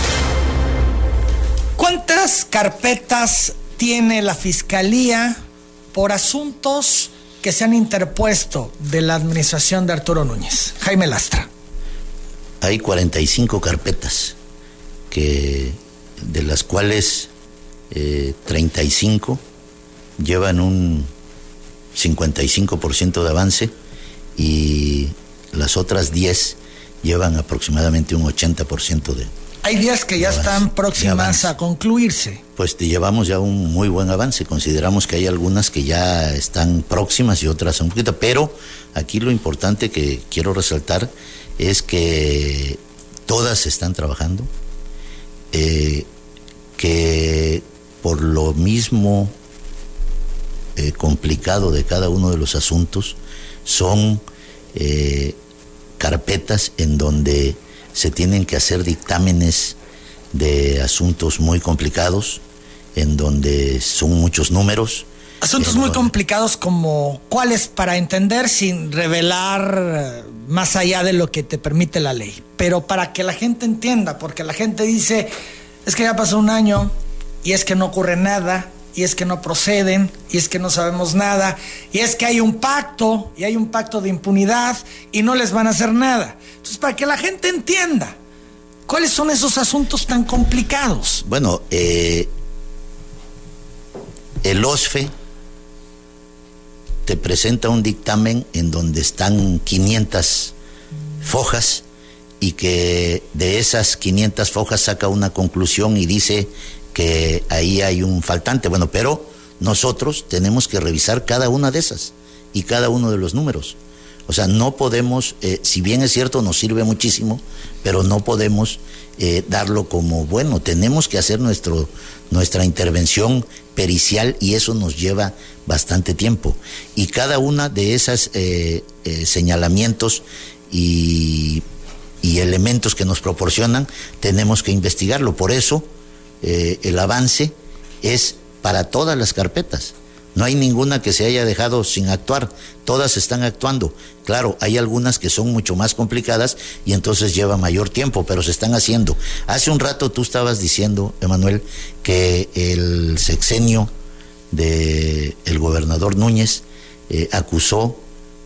¿Cuántas carpetas tiene la Fiscalía por asuntos que se han interpuesto de la administración de Arturo Núñez? Jaime Lastra. Hay 45 carpetas, que, de las cuales 35 eh, llevan un 55% de avance y las otras 10 llevan aproximadamente un 80% de, hay días que ya están próximas a concluirse. Pues te llevamos ya un muy buen avance. Consideramos que hay algunas que ya están próximas y otras un poquito, pero aquí lo importante que quiero resaltar es que todas están trabajando, eh, que por lo mismo eh, complicado de cada uno de los asuntos son eh, carpetas en donde se tienen que hacer dictámenes de asuntos muy complicados, en donde son muchos números. Asuntos muy complicados como cuáles para entender sin revelar más allá de lo que te permite la ley, pero para que la gente entienda, porque la gente dice, es que ya pasó un año y es que no ocurre nada, y es que no proceden, y es que no sabemos nada, y es que hay un pacto, y hay un pacto de impunidad, y no les van a hacer nada. Entonces, para que la gente entienda, ¿cuáles son esos asuntos tan complicados? Bueno, eh, el OSFE te presenta un dictamen en donde están 500 fojas y que de esas 500 fojas saca una conclusión y dice que ahí hay un faltante. Bueno, pero nosotros tenemos que revisar cada una de esas y cada uno de los números. O sea, no podemos, eh, si bien es cierto, nos sirve muchísimo, pero no podemos eh, darlo como bueno. Tenemos que hacer nuestro, nuestra intervención pericial y eso nos lleva bastante tiempo. Y cada una de esas eh, señalamientos y, y, elementos que nos proporcionan, tenemos que investigarlo. Por eso, el avance es para todas las carpetas. No hay ninguna que se haya dejado sin actuar, todas están actuando. Claro, hay algunas que son mucho más complicadas y entonces lleva mayor tiempo, pero se están haciendo. Hace un rato tú estabas diciendo, Emanuel, que el sexenio del el gobernador Núñez eh, acusó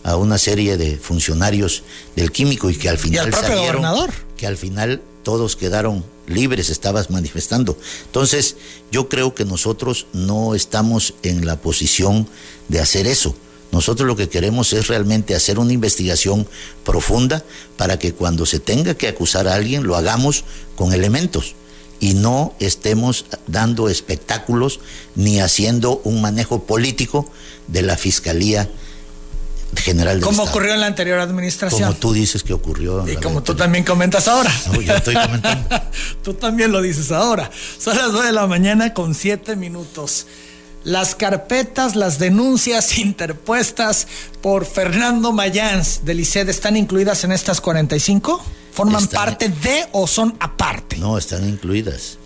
a una serie de funcionarios del químico y que al final ¿Y al propio gobernador? que al final todos quedaron libres estabas manifestando. Entonces, yo creo que nosotros no estamos en la posición de hacer eso. Nosotros lo que queremos es realmente hacer una investigación profunda para que cuando se tenga que acusar a alguien lo hagamos con elementos y no estemos dando espectáculos ni haciendo un manejo político de la Fiscalía General del Como ocurrió en la anterior administración. Como tú dices que ocurrió. y como tú también comentas ahora. No, yo estoy comentando. *laughs* tú también lo dices ahora. Son las 9 de la mañana con 7 minutos. Las carpetas, las denuncias *laughs* interpuestas por Fernando Mayans del ICED están incluidas en estas 45? ¿Forman parte de o son aparte? No, están incluidas.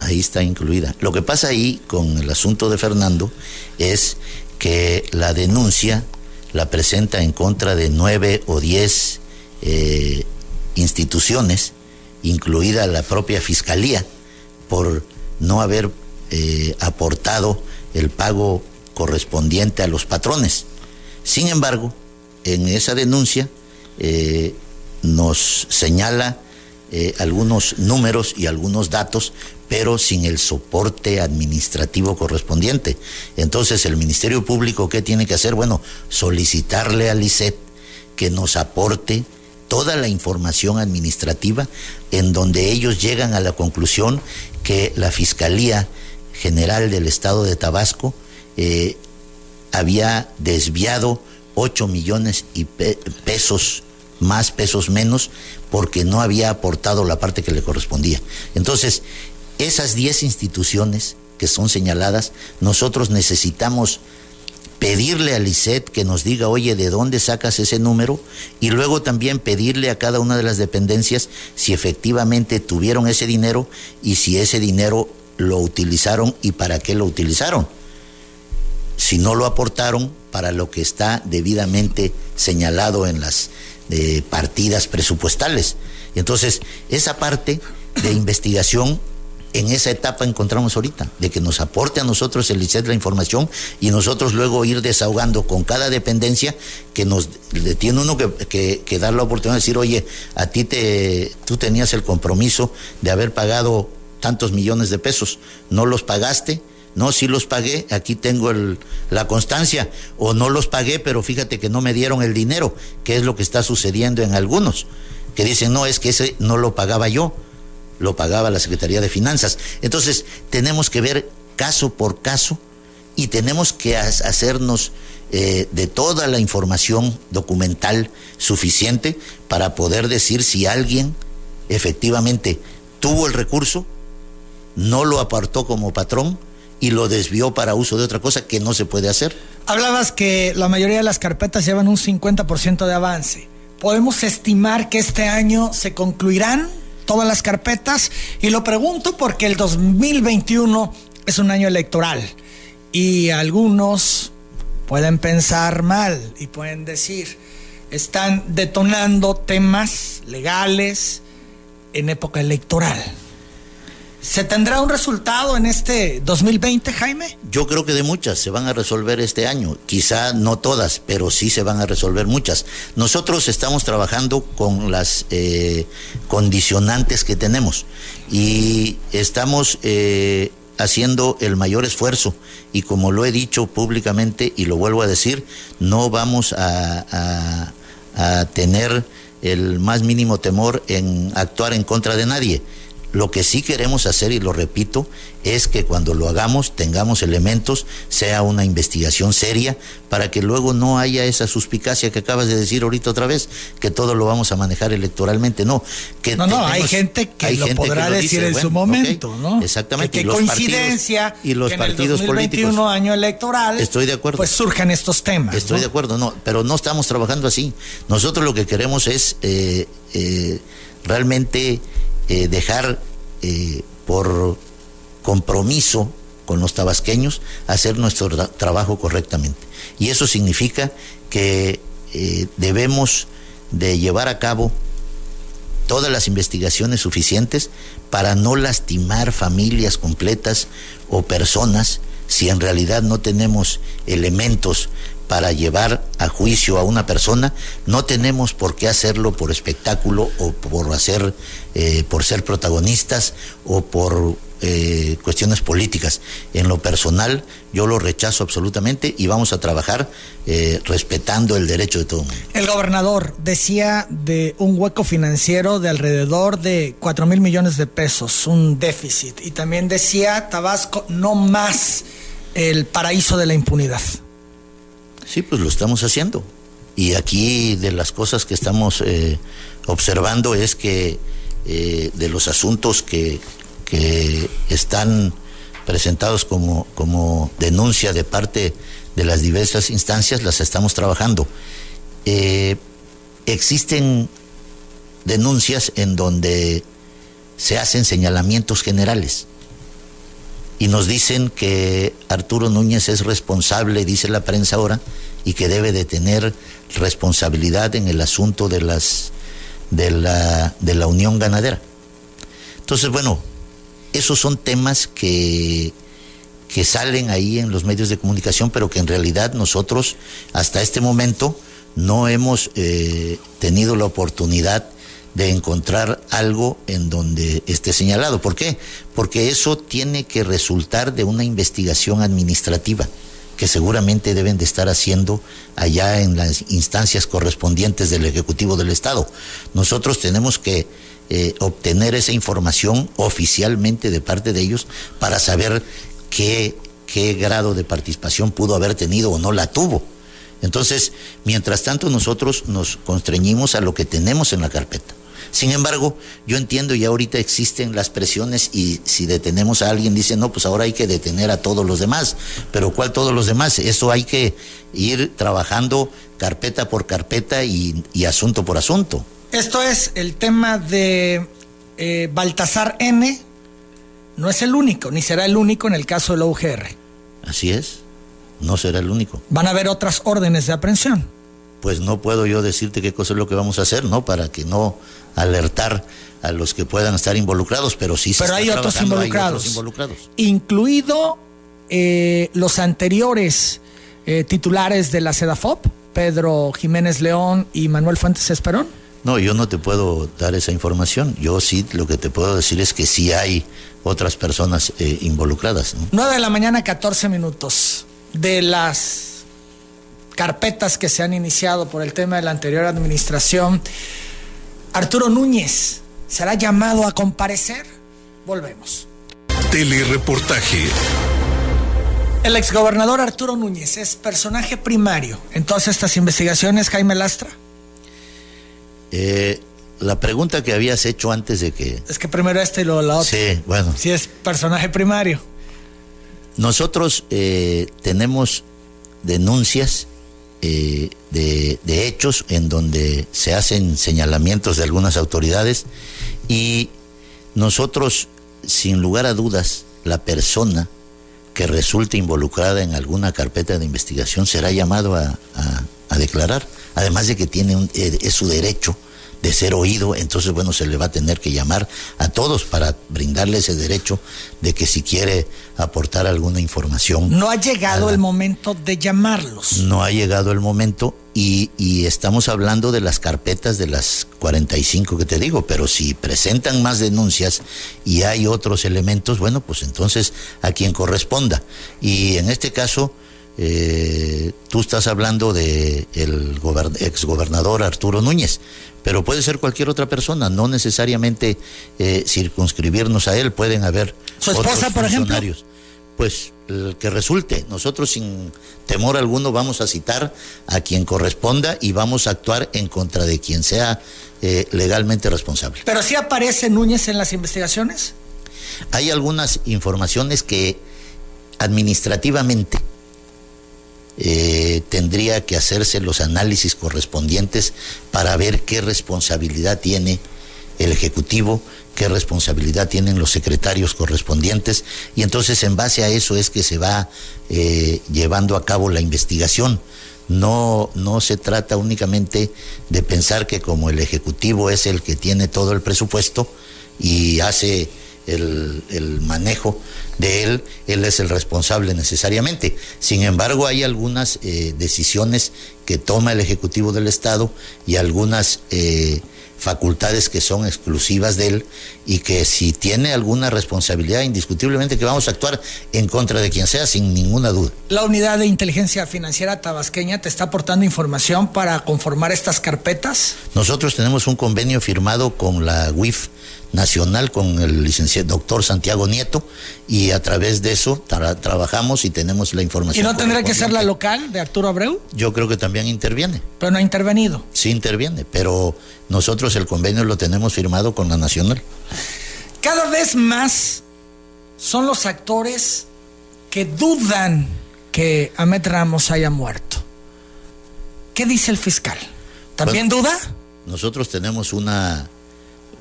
Ahí está incluida. Lo que pasa ahí con el asunto de Fernando es que la denuncia la presenta en contra de nueve o diez eh, instituciones, incluida la propia Fiscalía, por no haber eh, aportado el pago correspondiente a los patrones. Sin embargo, en esa denuncia eh, nos señala eh, algunos números y algunos datos, pero sin el soporte administrativo correspondiente. Entonces, el Ministerio Público, ¿qué tiene que hacer? Bueno, solicitarle al ICET que nos aporte toda la información administrativa en donde ellos llegan a la conclusión que la Fiscalía General del Estado de Tabasco eh, había desviado 8 millones y pesos más, pesos menos, porque no había aportado la parte que le correspondía. Entonces, esas 10 instituciones que son señaladas, nosotros necesitamos pedirle al ICET que nos diga, oye, ¿de dónde sacas ese número? Y luego también pedirle a cada una de las dependencias si efectivamente tuvieron ese dinero y si ese dinero lo utilizaron y para qué lo utilizaron. Si no lo aportaron para lo que está debidamente señalado en las eh, partidas presupuestales. Entonces, esa parte de *coughs* investigación en esa etapa encontramos ahorita, de que nos aporte a nosotros el ICET la información y nosotros luego ir desahogando con cada dependencia que nos tiene uno que, que, dar la oportunidad de decir, oye, a ti te, tú tenías el compromiso de haber pagado tantos millones de pesos, no los pagaste, no, sí los pagué, aquí tengo el, la constancia, o no los pagué, pero fíjate que no me dieron el dinero, que es lo que está sucediendo en algunos, que dicen, no, es que ese no lo pagaba yo, lo pagaba la Secretaría de Finanzas. Entonces, tenemos que ver caso por caso y tenemos que hacernos eh, de toda la información documental suficiente para poder decir si alguien efectivamente tuvo el recurso no lo apartó como patrón y lo desvió para uso de otra cosa que no se puede hacer. Hablabas que la mayoría de las carpetas llevan un 50% de avance. ¿Podemos estimar que este año se concluirán todas las carpetas? Y lo pregunto porque el 2021 es un año electoral y algunos pueden pensar mal y pueden decir, están detonando temas legales en época electoral. ¿Se tendrá un resultado en este 2020, Jaime? Yo creo que de muchas se van a resolver este año. Quizá no todas, pero sí se van a resolver muchas. Nosotros estamos trabajando con las eh, condicionantes que tenemos y estamos eh, haciendo el mayor esfuerzo. Y como lo he dicho públicamente y lo vuelvo a decir, no vamos a tener el más mínimo temor en actuar en contra de nadie lo que sí queremos hacer, y lo repito, es que cuando lo hagamos tengamos elementos, sea una investigación seria, para que luego no haya esa suspicacia que acabas de decir ahorita otra vez, que todo lo vamos a manejar electoralmente. No, que no, no, hay gente que lo podrá decir en su momento, ¿no? Exactamente. Que, coincidencia y los partidos, políticos. año electoral. Estoy de acuerdo. Pues surjan estos temas. Estoy de acuerdo, no, pero no estamos trabajando así. Nosotros lo que queremos es eh, eh, realmente eh, dejar eh, por compromiso con los tabasqueños hacer nuestro trabajo correctamente. Y eso significa que eh, debemos de llevar a cabo todas las investigaciones suficientes para no lastimar familias completas o personas si en realidad no tenemos elementos para llevar a juicio a una persona, no tenemos por qué hacerlo por espectáculo o por hacer, eh, por ser protagonistas o por eh, cuestiones políticas. En lo personal, yo lo rechazo absolutamente y vamos a trabajar eh, respetando el derecho de todo el mundo. El gobernador decía de un hueco financiero de alrededor de 4 mil millones de pesos, un déficit, y también decía Tabasco, no más el paraíso de la impunidad. Sí, pues lo estamos haciendo. Y aquí de las cosas que estamos eh, observando es que eh, de los asuntos que, están presentados como, como denuncia de parte de las diversas instancias, las estamos trabajando. Eh, existen denuncias en donde se hacen señalamientos generales y nos dicen que Arturo Núñez es responsable, dice la prensa ahora, y que debe de tener responsabilidad en el asunto de las de la, de la unión ganadera. Entonces, bueno, esos son temas que, que salen ahí en los medios de comunicación, pero que en realidad nosotros hasta este momento no hemos eh, tenido la oportunidad de encontrar algo en donde esté señalado. ¿Por qué? Porque eso tiene que resultar de una investigación administrativa que seguramente deben de estar haciendo allá en las instancias correspondientes del Ejecutivo del Estado. Nosotros tenemos que eh, obtener esa información oficialmente de parte de ellos para saber qué, qué grado de participación pudo haber tenido o no la tuvo. Entonces, mientras tanto, nosotros nos constreñimos a lo que tenemos en la carpeta. Sin embargo, yo entiendo y ahorita existen las presiones y si detenemos a alguien dice, no, pues ahora hay que detener a todos los demás. Pero ¿cuál todos los demás? Eso hay que ir trabajando carpeta por carpeta y, asunto por asunto. Esto es el tema de eh, Baltasar N. No es el único, ni será el único en el caso del UGR. Así es, no será el único. Van a haber otras órdenes de aprehensión pues no puedo yo decirte qué cosa es lo que vamos a hacer, ¿no? Para que no alertar a los que puedan estar involucrados, pero sí se pero hay, otros involucrados, involucrados, incluido eh, los anteriores eh, titulares de la SEDAFOP, Pedro Jiménez León y Manuel Fuentes Esperón. No, yo no te puedo dar esa información. Yo sí lo que te puedo decir es que sí hay otras personas eh, involucradas. ¿no? 9 de la mañana, 14 minutos. De las carpetas que se han iniciado por el tema de la anterior administración. Arturo Núñez será llamado a comparecer. Volvemos. Telereportaje. El exgobernador Arturo Núñez es personaje primario en todas estas investigaciones, Jaime Lastra. Eh, la pregunta que habías hecho antes de que... Es que primero este y luego la otra. Sí, bueno. Si es personaje primario. Nosotros eh, tenemos denuncias eh, de, hechos en donde se hacen señalamientos de algunas autoridades y nosotros, sin lugar a dudas, la persona que resulte involucrada en alguna carpeta de investigación será llamado a, declarar, además de que tiene un, eh, es su derecho de ser oído, entonces bueno, se le va a tener que llamar a todos para brindarle ese derecho de que si quiere aportar alguna información. No ha llegado el momento de llamarlos. No ha llegado el momento y, y, estamos hablando de las carpetas de las 45 que te digo, pero si presentan más denuncias y hay otros elementos, bueno, pues entonces a quien corresponda. Y en este caso... Eh, tú estás hablando de el exgobernador Arturo Núñez, pero puede ser cualquier otra persona, no necesariamente eh, circunscribirnos a él, pueden haber su esposa, por ejemplo. Pues el que resulte, nosotros sin temor alguno vamos a citar a quien corresponda y vamos a actuar en contra de quien sea eh, legalmente responsable. ¿Pero si aparece Núñez en las investigaciones? Hay algunas informaciones que administrativamente eh, tendría que hacerse los análisis correspondientes para ver qué responsabilidad tiene el Ejecutivo, qué responsabilidad tienen los secretarios correspondientes, y entonces en base a eso es que se va eh, llevando a cabo la investigación. No, no se trata únicamente de pensar que como el Ejecutivo es el que tiene todo el presupuesto y hace el, manejo de él, él es el responsable necesariamente. Sin embargo, hay algunas eh, decisiones que toma el Ejecutivo del Estado y algunas eh, facultades que son exclusivas de él y que si tiene alguna responsabilidad, indiscutiblemente que vamos a actuar en contra de quien sea, sin ninguna duda. La unidad de inteligencia financiera tabasqueña te está aportando información para conformar estas carpetas. Nosotros tenemos un convenio firmado con la UIF nacional con el licenciado doctor Santiago Nieto y a través de eso trabajamos y tenemos la información. ¿Y no tendrá que ser la local de Arturo Abreu? Yo creo que también interviene. Pero no ha intervenido. Sí interviene, pero nosotros el convenio lo tenemos firmado con la nacional. Cada vez más son los actores que dudan que Ahmed Ramos haya muerto. ¿Qué dice el fiscal? ¿También duda? Nosotros tenemos una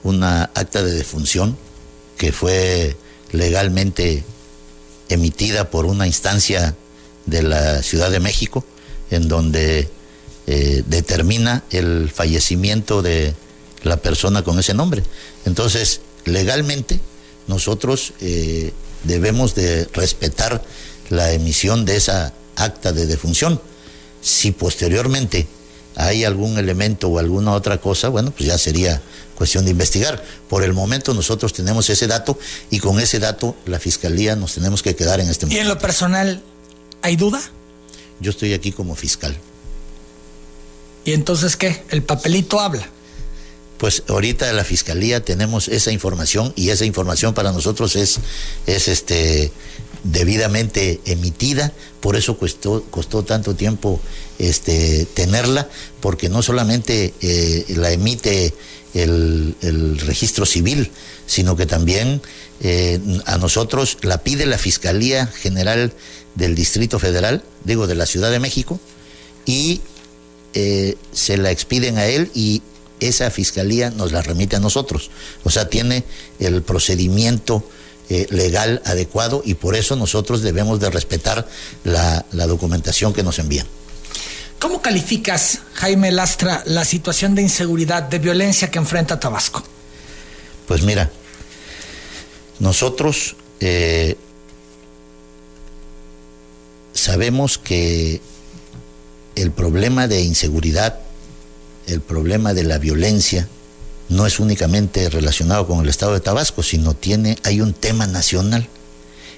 una acta de defunción que fue legalmente emitida por una instancia de la Ciudad de México, en donde eh, determina el fallecimiento de la persona con ese nombre. Entonces, legalmente, nosotros eh, debemos de respetar la emisión de esa acta de defunción. Si posteriormente hay algún elemento o alguna otra cosa, bueno, pues ya sería cuestión de investigar. Por el momento nosotros tenemos ese dato y con ese dato la Fiscalía nos tenemos que quedar en este momento. ¿Y en lo personal hay duda? Yo estoy aquí como fiscal. ¿Y entonces qué? ¿El papelito habla? Pues ahorita la fiscalía tenemos esa información y esa información para nosotros es, es este debidamente emitida, por eso costó, costó tanto tiempo este, tenerla, porque no solamente eh, la emite el, registro civil, sino que también eh, a nosotros la pide la Fiscalía General del Distrito Federal, digo, de la Ciudad de México, y eh, se la expiden a él y esa fiscalía nos la remite a nosotros. O sea, tiene el procedimiento eh, legal adecuado y por eso nosotros debemos de respetar la, la documentación que nos envían. ¿Cómo calificas, Jaime Lastra, la situación de inseguridad, de violencia que enfrenta Tabasco? Pues mira, nosotros eh, sabemos que el problema de inseguridad, el problema de la violencia, no es únicamente relacionado con el estado de Tabasco, sino tiene, hay un tema nacional.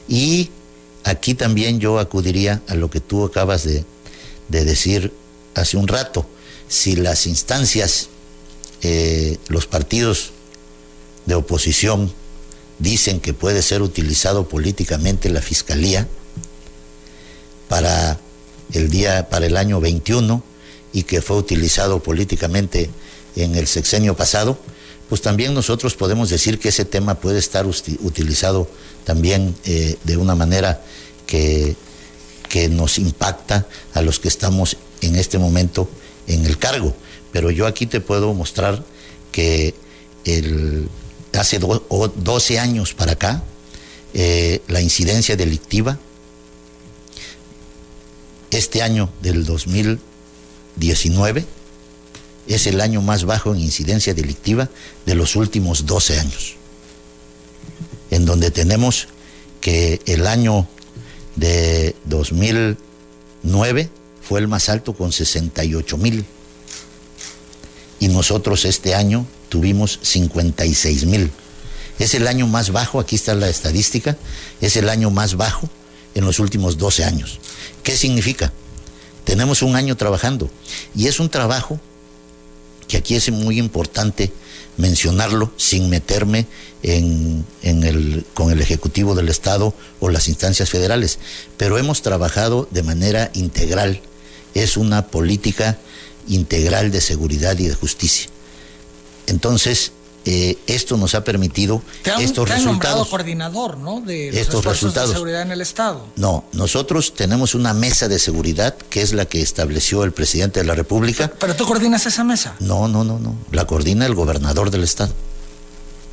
Y aquí también yo acudiría a lo que tú acabas de, de decir hace un rato, si las instancias, eh, los partidos de oposición dicen que puede ser utilizado políticamente la fiscalía para el día, para el año 21 y que fue utilizado políticamente en el sexenio pasado, pues también nosotros podemos decir que ese tema puede estar utilizado también eh, de una manera que que nos impacta a los que estamos en este momento en el cargo. Pero yo aquí te puedo mostrar que hace 12 años para acá, eh, la incidencia delictiva, este año del 2019, es el año más bajo en incidencia delictiva de los últimos 12 años, en donde tenemos que el año de 2009 fue el más alto con 68 mil. Y nosotros este año tuvimos 56 mil. Es el año más bajo, aquí está la estadística, es el año más bajo en los últimos 12 años. ¿Qué significa? Tenemos un año trabajando y es un trabajo que aquí es muy importante mencionarlo sin meterme en, el, con el Ejecutivo del Estado o las instancias federales, pero hemos trabajado de manera integral. Es una política integral de seguridad y de justicia. Entonces, eh, esto nos ha permitido estos te resultados. coordinador, ¿no? De estos resultados. de seguridad en el Estado. No, nosotros tenemos una mesa de seguridad que es la que estableció el presidente de la República. ¿Pero tú coordinas esa mesa? No, no, no, no. La coordina el gobernador del Estado.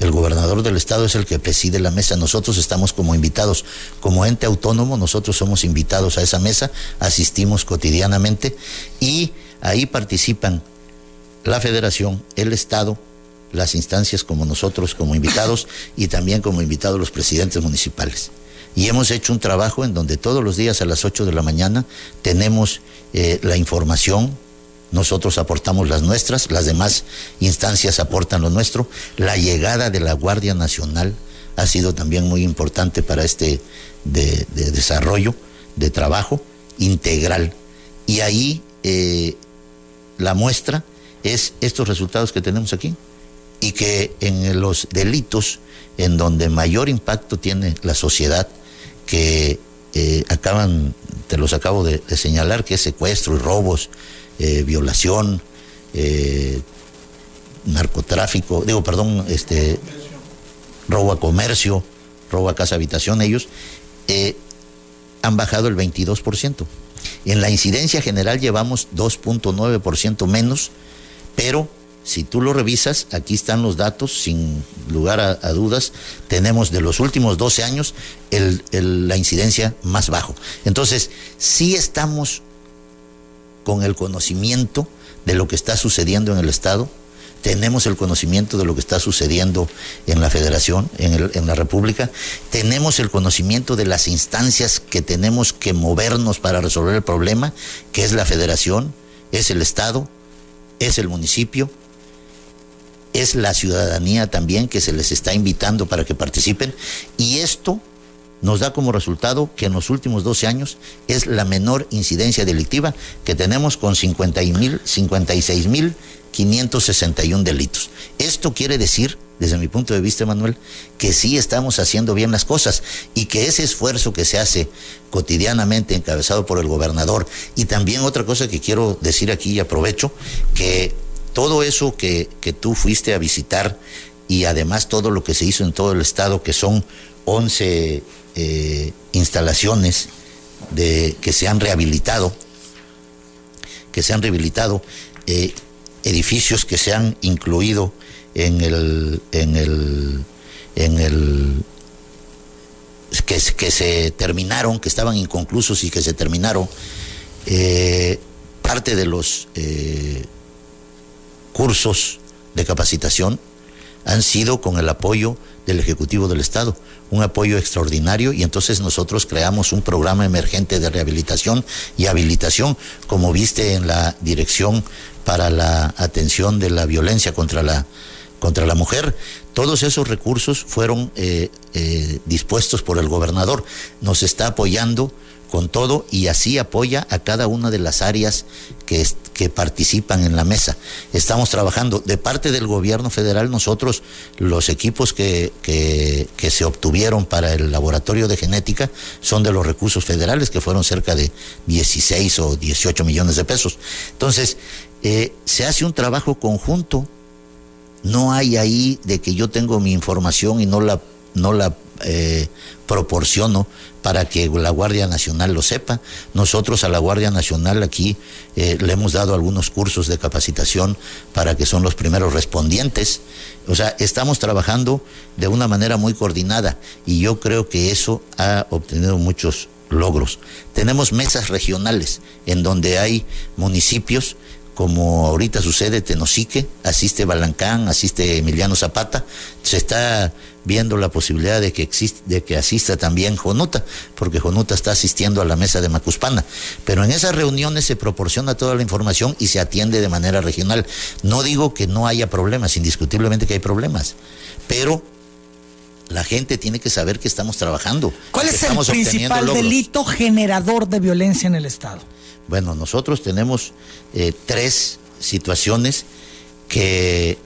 El gobernador del Estado es el que preside la mesa. Nosotros estamos como invitados. Como ente autónomo, nosotros somos invitados a esa mesa, asistimos cotidianamente y ahí participan la Federación, el Estado, las instancias como nosotros, como invitados, y también como invitados los presidentes municipales. Y hemos hecho un trabajo en donde todos los días a las 8 de la mañana tenemos eh, la información, nosotros aportamos las nuestras, las demás instancias aportan lo nuestro. La llegada de la Guardia Nacional ha sido también muy importante para este de, desarrollo, de trabajo integral. Y ahí eh, la muestra es estos resultados que tenemos aquí y que en los delitos en donde mayor impacto tiene la sociedad, que eh, acaban, te los acabo de, señalar, que es secuestro y robos, eh, violación, eh, narcotráfico, digo, perdón, este, robo a comercio, robo a casa habitación, ellos han bajado el 22%. En la incidencia general llevamos 2.9% menos, pero si tú lo revisas, aquí están los datos, sin lugar a, dudas, tenemos de los últimos 12 años la incidencia más bajo. Entonces, sí estamos con el conocimiento de lo que está sucediendo en el Estado, tenemos el conocimiento de lo que está sucediendo en la Federación, en, en, la República, tenemos el conocimiento de las instancias que tenemos que movernos para resolver el problema, que es la Federación, es el Estado, es el municipio, es la ciudadanía también que se les está invitando para que participen y esto nos da como resultado que en los últimos 12 años es la menor incidencia delictiva que tenemos con 56.561 delitos. Esto quiere decir, desde mi punto de vista, Manuel, que sí estamos haciendo bien las cosas y que ese esfuerzo que se hace cotidianamente encabezado por el gobernador y también otra cosa que quiero decir aquí y aprovecho, que todo eso que, tú fuiste a visitar y además todo lo que se hizo en todo el estado, que son 11 eh, instalaciones de, que se han rehabilitado, que se han rehabilitado, eh, edificios que se han incluido en el, en el, en el que, que se terminaron, que estaban inconclusos y que se terminaron, eh, parte de los cursos de capacitación han sido con el apoyo del Ejecutivo del Estado, un apoyo extraordinario y entonces nosotros creamos un programa emergente de rehabilitación y habilitación, como viste en la Dirección para la Atención de la Violencia contra la, contra la Mujer. Todos esos recursos fueron eh, eh, dispuestos por el gobernador. Nos está apoyando con todo y así apoya a cada una de las áreas que, que participan en la mesa. Estamos trabajando de parte del gobierno federal, nosotros los equipos que, que, se obtuvieron para el laboratorio de genética son de los recursos federales, que fueron cerca de 16 o 18 millones de pesos. Entonces, eh, se hace un trabajo conjunto, no hay ahí de que yo tengo mi información y no la, no la eh, proporciono para que la Guardia Nacional lo sepa. Nosotros a la Guardia Nacional aquí eh, le hemos dado algunos cursos de capacitación para que son los primeros respondientes. O sea, estamos trabajando de una manera muy coordinada y yo creo que eso ha obtenido muchos logros. Tenemos mesas regionales en donde hay municipios como ahorita sucede Tenosique, asiste Balancán, asiste Emiliano Zapata, se está viendo la posibilidad de que, existe, de que asista también Jonuta, porque Jonuta está asistiendo a la mesa de Macuspana. Pero en esas reuniones se proporciona toda la información y se atiende de manera regional. No digo que no haya problemas, indiscutiblemente que hay problemas, pero la gente tiene que saber que estamos trabajando. ¿Cuál es el principal delito generador de violencia en el Estado? Bueno, nosotros tenemos eh, tres situaciones que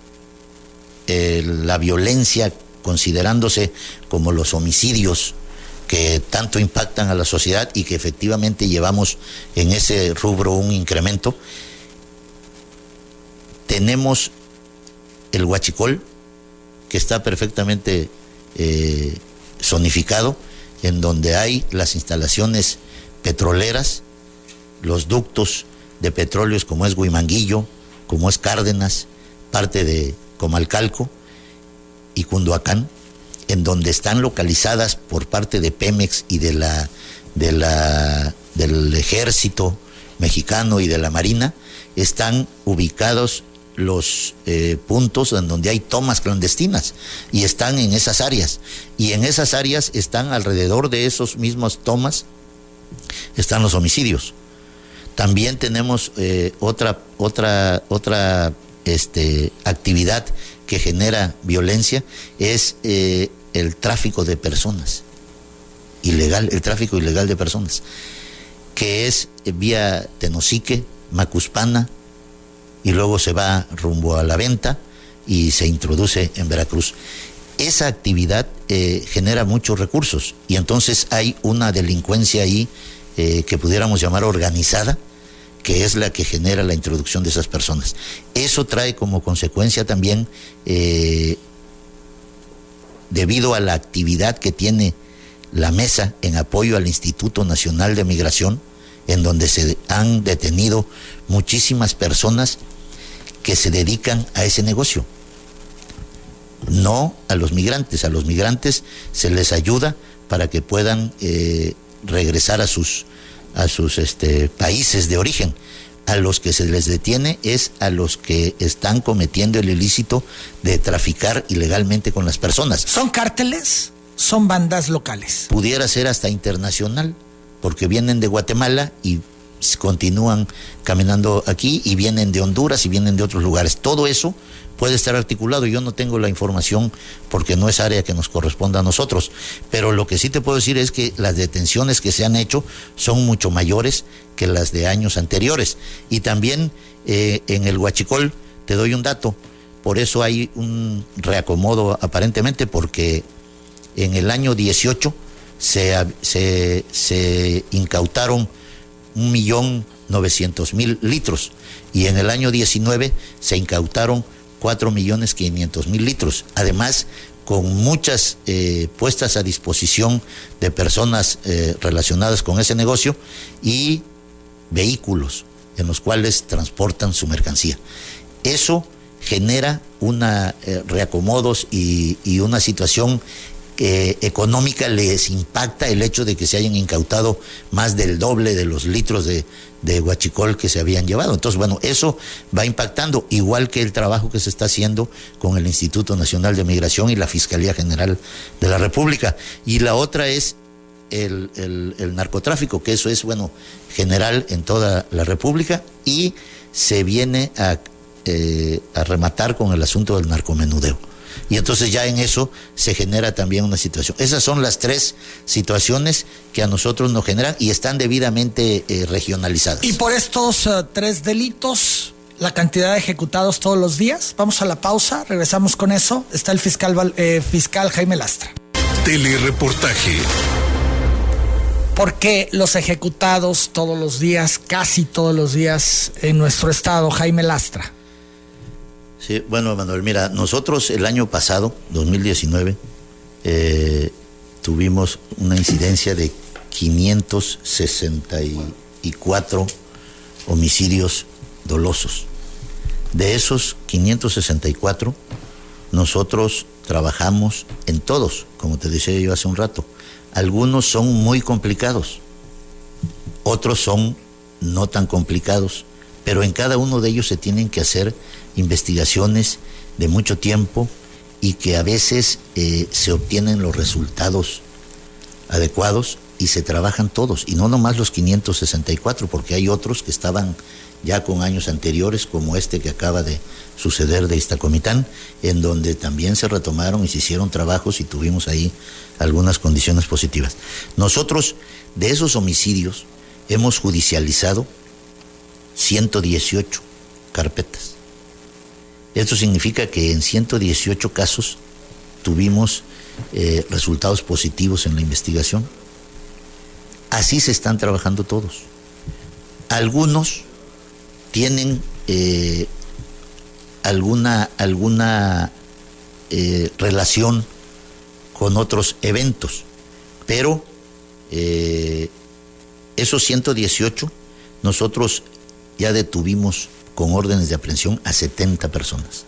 eh, la violencia, considerándose como los homicidios que tanto impactan a la sociedad y que efectivamente llevamos en ese rubro un incremento, tenemos el huachicol, que está perfectamente eh, zonificado, en donde hay las instalaciones petroleras, los ductos de petróleos como es Guimanguillo, como es Cárdenas, parte de Comalcalco y Cunduacán, en donde están localizadas por parte de Pemex y de la, de la, del ejército mexicano y de la marina, están ubicados los eh, puntos en donde hay tomas clandestinas y están en esas áreas. Y en esas áreas están alrededor de esos mismos tomas, están los homicidios. También tenemos eh, otra, otra, otra este, actividad que genera violencia, es eh, el tráfico de personas. Ilegal, el tráfico ilegal de personas, que es vía Tenosique, Macuspana, y luego se va rumbo a la venta y se introduce en Veracruz. Esa actividad eh, genera muchos recursos y entonces hay una delincuencia ahí eh, que pudiéramos llamar organizada, que es la que genera la introducción de esas personas. Eso trae como consecuencia también, eh, debido a la actividad que tiene la mesa en apoyo al Instituto Nacional de Migración, en donde se han detenido muchísimas personas que se dedican a ese negocio. No a los migrantes, a los migrantes se les ayuda para que puedan eh, regresar a sus, a sus este, países de origen. A los que se les detiene es a los que están cometiendo el ilícito de traficar ilegalmente con las personas. ¿Son cárteles? ¿Son bandas locales? Pudiera ser hasta internacional, porque vienen de Guatemala y continúan caminando aquí y vienen de Honduras y vienen de otros lugares. Todo eso puede estar articulado. Yo no tengo la información porque no es área que nos corresponda a nosotros. Pero lo que sí te puedo decir es que las detenciones que se han hecho son mucho mayores que las de años anteriores. Y también eh, en el Huachicol, te doy un dato, por eso hay un reacomodo aparentemente, porque en el año 18 se, se, se incautaron un millón novecientos mil litros y en el año 19 se incautaron cuatro millones quinientos mil litros. Además, con muchas eh, puestas a disposición de personas eh, relacionadas con ese negocio y vehículos en los cuales transportan su mercancía. Eso genera una eh, reacomodos y, una situación económica les impacta el hecho de que se hayan incautado más del doble de los litros de, guachicol que se habían llevado. Entonces, bueno, eso va impactando, igual que el trabajo que se está haciendo con el Instituto Nacional de Migración y la Fiscalía General de la República. Y la otra es el, el, narcotráfico, que eso es, bueno, general en toda la República y se viene a, eh, a rematar con el asunto del narcomenudeo y entonces ya en eso se genera también una situación. Esas son las tres situaciones que a nosotros nos generan y están debidamente eh, regionalizadas. Y por estos uh, tres delitos, la cantidad de ejecutados todos los días. Vamos a la pausa, regresamos con eso. Está el fiscal, eh, fiscal Jaime Lastra. Telereportaje. Porque los ejecutados todos los días, casi todos los días en nuestro estado, Jaime Lastra? Sí, bueno, Manuel, mira, nosotros el año pasado, 2019, eh, tuvimos una incidencia de 564 homicidios dolosos. De esos 564, nosotros trabajamos en todos, como te decía yo hace un rato. Algunos son muy complicados, otros son no tan complicados, pero en cada uno de ellos se tienen que hacer investigaciones de mucho tiempo y que a veces eh, se obtienen los resultados adecuados y se trabajan todos, y no nomás los 564, porque hay otros que estaban ya con años anteriores, como este que acaba de suceder de Iztacomitán, en donde también se retomaron y se hicieron trabajos y tuvimos ahí algunas condiciones positivas. Nosotros, de esos homicidios, hemos judicializado 118 carpetas. Esto significa que en 118 casos tuvimos eh, resultados positivos en la investigación. Así se están trabajando todos. Algunos tienen eh, alguna, alguna eh, relación con otros eventos, pero esos 118 nosotros ya detuvimos con órdenes de aprehensión a 70 personas.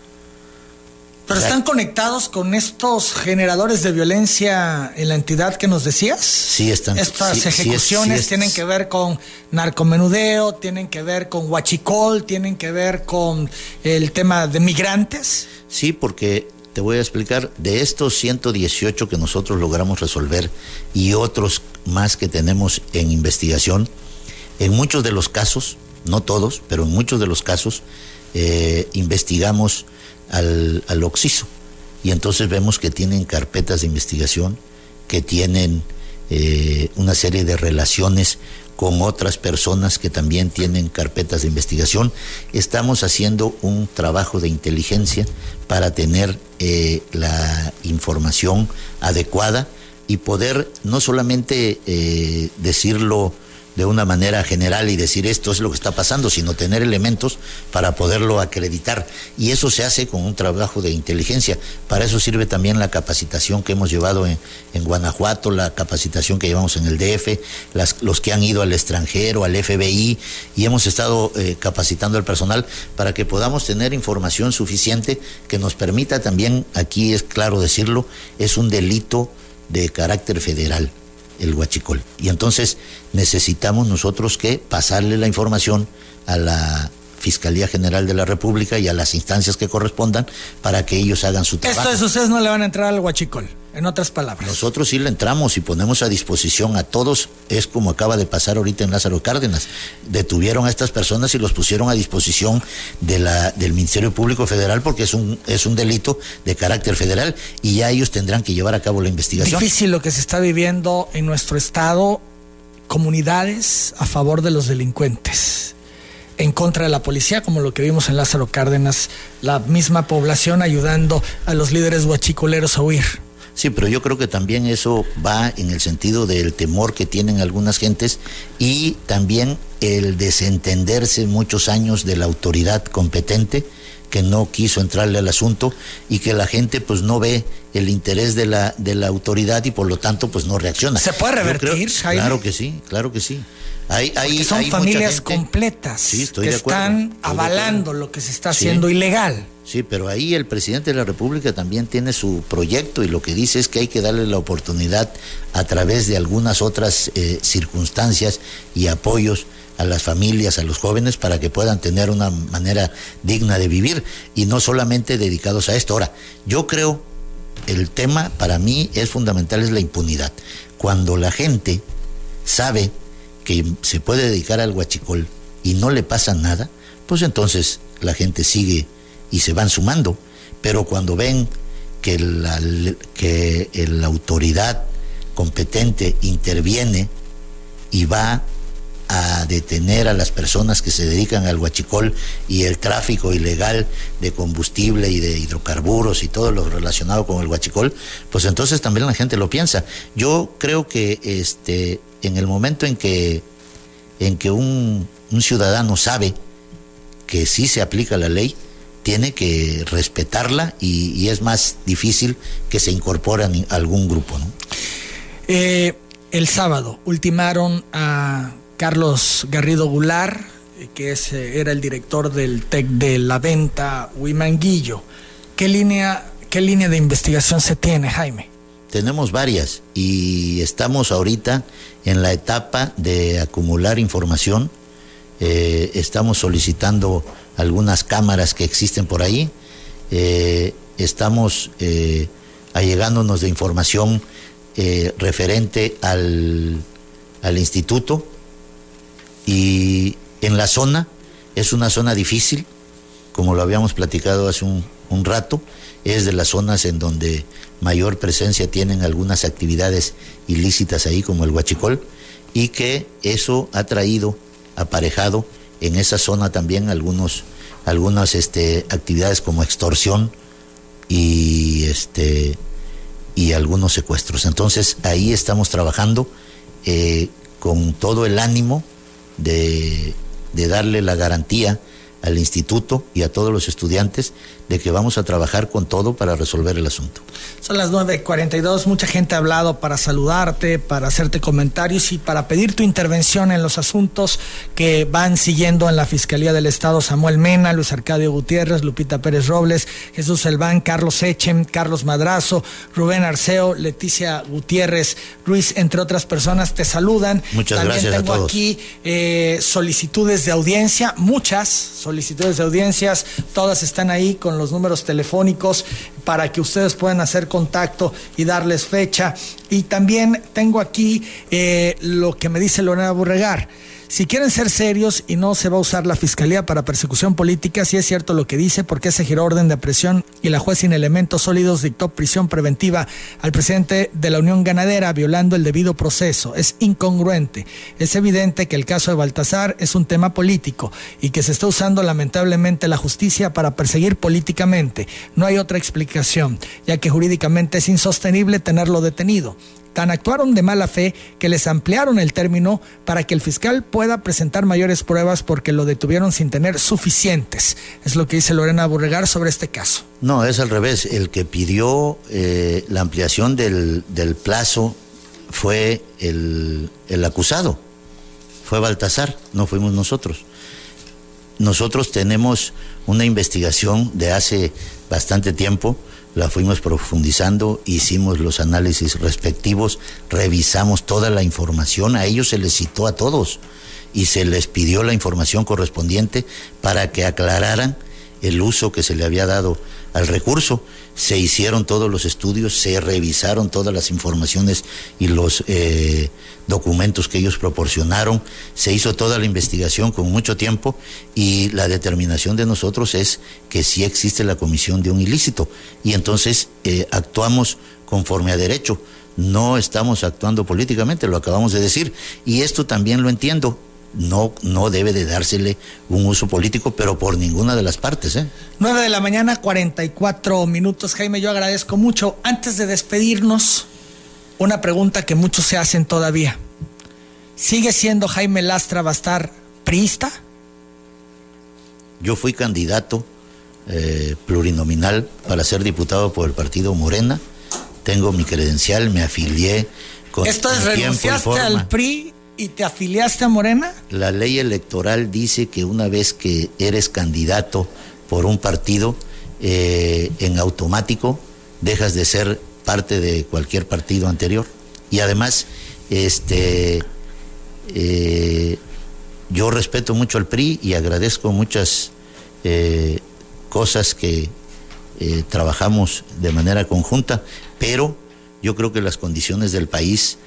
¿Pero están conectados con estos generadores de violencia en la entidad que nos decías? Sí, están. Estas ejecuciones tienen que ver con narcomenudeo, tienen que ver con huachicol, tienen que ver con el tema de migrantes. Sí, porque te voy a explicar, de estos 118 que nosotros logramos resolver y otros más que tenemos en investigación, en muchos de los casos, no todos, pero en muchos de los casos, eh, investigamos al, al Oxiso. Y entonces vemos que tienen carpetas de investigación, que tienen eh, una serie de relaciones con otras personas que también tienen carpetas de investigación. Estamos haciendo un trabajo de inteligencia para tener eh, la información adecuada y poder no solamente decirlo de una manera general y decir esto es lo que está pasando, sino tener elementos para poderlo acreditar. Y eso se hace con un trabajo de inteligencia. Para eso sirve también la capacitación que hemos llevado en, Guanajuato, la capacitación que llevamos en el DF, los que han ido al extranjero, al FBI, y hemos estado eh, capacitando al personal para que podamos tener información suficiente que nos permita también, aquí es claro decirlo, es un delito de carácter federal el huachicol. Y entonces necesitamos nosotros que pasarle la información a la Fiscalía General de la República y a las instancias que correspondan para que ellos hagan su trabajo. Esto es, ustedes no le van a entrar al huachicol, en otras palabras. Nosotros sí le entramos y ponemos a disposición a todos, es como acaba de pasar ahorita en Lázaro Cárdenas. Detuvieron a estas personas y los pusieron a disposición de la, del Ministerio Público Federal porque es un, es un delito de carácter federal y ya ellos tendrán que llevar a cabo la investigación. Difícil lo que se está viviendo en nuestro estado, comunidades a favor de los delincuentes en contra de la policía, como lo que vimos en Lázaro Cárdenas, la misma población ayudando a los líderes huachicoleros a huir. Sí, pero yo creo que también eso va en el sentido del temor que tienen algunas gentes y también el desentenderse muchos años de la autoridad competente que no quiso entrarle al asunto y que la gente pues no ve el interés de la de la autoridad y por lo tanto pues no reacciona. ¿Se puede revertir, Claro que sí, claro que sí. Hay, son familias completas que están avalando lo que se está haciendo ilegal. Sí, pero ahí el presidente de la República también tiene su proyecto y lo que dice es que hay que darle la oportunidad a través de algunas otras eh, circunstancias y apoyos a las familias, a los jóvenes, para que puedan tener una manera digna de vivir y no solamente dedicados a esto. Ahora, yo creo, el tema para mí es fundamental, es la impunidad. Cuando la gente sabe que se puede dedicar al guachicol y no le pasa nada, pues entonces la gente sigue y se van sumando. Pero cuando ven que la, que la autoridad competente interviene y va a detener a las personas que se dedican al guachicol y el tráfico ilegal de combustible y de hidrocarburos y todo lo relacionado con el guachicol, pues entonces también la gente lo piensa. Yo creo que este en el momento en que, en que un, ciudadano sabe que sí se aplica la ley, tiene que respetarla y, es más difícil que se incorpore a algún grupo. Eh, el sábado ultimaron a Carlos Garrido Goulart, que es, eh, era el director del TEC de la venta Huimanguillo. ¿Qué línea, ¿Qué línea de investigación se tiene, Jaime? Tenemos varias y estamos ahorita en la etapa de acumular información. Eh, estamos solicitando algunas cámaras que existen por ahí. Eh, estamos eh, allegándonos de información referente al, al instituto y en la zona es una zona difícil, como lo habíamos platicado hace un, rato, es de las zonas en donde mayor presencia tienen algunas actividades ilícitas ahí, como el huachicol, y que eso ha traído aparejado en esa zona también algunos, algunas este, actividades como extorsión y, este, y algunos secuestros. Entonces ahí estamos trabajando eh, con todo el ánimo de, de darle la garantía al instituto y a todos los estudiantes de que vamos a trabajar con todo para resolver el asunto. Son las 9.42, mucha gente ha hablado para saludarte, para hacerte comentarios y para pedir tu intervención en los asuntos que van siguiendo en la Fiscalía del Estado Samuel Mena, Luis Arcadio Gutiérrez, Lupita Pérez Robles, Jesús Selván, Carlos Echen, Carlos Madrazo, Rubén Arceo, Leticia Gutiérrez, Ruiz, entre otras personas, te saludan. Muchas También gracias a tengo todos. aquí eh, solicitudes de audiencia, muchas solicitudes de audiencias, todas están ahí con los números telefónicos para que ustedes puedan hacer contacto y darles fecha. Y también tengo aquí eh, lo que me dice Lorena Burregar. Si quieren ser serios y no se va a usar la fiscalía para persecución política, si es cierto lo que dice, porque se giró orden de presión y la juez sin elementos sólidos dictó prisión preventiva al presidente de la Unión Ganadera violando el debido proceso. Es incongruente. Es evidente que el caso de Baltasar es un tema político y que se está usando lamentablemente la justicia para perseguir políticamente. No hay otra explicación, ya que jurídicamente es insostenible tenerlo detenido. Tan actuaron de mala fe que les ampliaron el término para que el fiscal pueda presentar mayores pruebas porque lo detuvieron sin tener suficientes. Es lo que dice Lorena Burregar sobre este caso. No, es al revés. El que pidió eh, la ampliación del, plazo fue el acusado, fue Baltasar, no fuimos nosotros. Nosotros tenemos una investigación de hace bastante tiempo, la fuimos profundizando, hicimos los análisis respectivos, revisamos toda la información, a ellos se les citó a todos y se les pidió la información correspondiente para que aclararan el uso que se le había dado al recurso. Se hicieron todos los estudios, se revisaron todas las informaciones y los eh, documentos que ellos proporcionaron, se hizo toda la investigación con mucho tiempo y la determinación de nosotros es que sí existe la comisión de un ilícito. Y entonces eh, actuamos conforme a derecho. No estamos actuando políticamente, lo acabamos de decir, y esto también lo entiendo no, no debe de dársele un uso político, pero por ninguna de las partes. ¿eh? 9 de la mañana, 44 minutos. Jaime, yo agradezco mucho. Antes de despedirnos, una pregunta que muchos se hacen todavía. ¿Sigue siendo Jaime Lastra Bastar priista? Yo fui candidato eh, plurinominal para ser diputado por el partido Morena. Tengo mi credencial, me afilié con ¿Esto es renunciaste al PRI y te afiliaste a Morena? La ley electoral dice que una vez que eres candidato por un partido, eh, en automático dejas de ser parte de cualquier partido anterior. Y además, este, eh, yo respeto mucho al PRI y agradezco muchas eh, cosas que trabajamos de manera conjunta, pero yo creo que las condiciones del país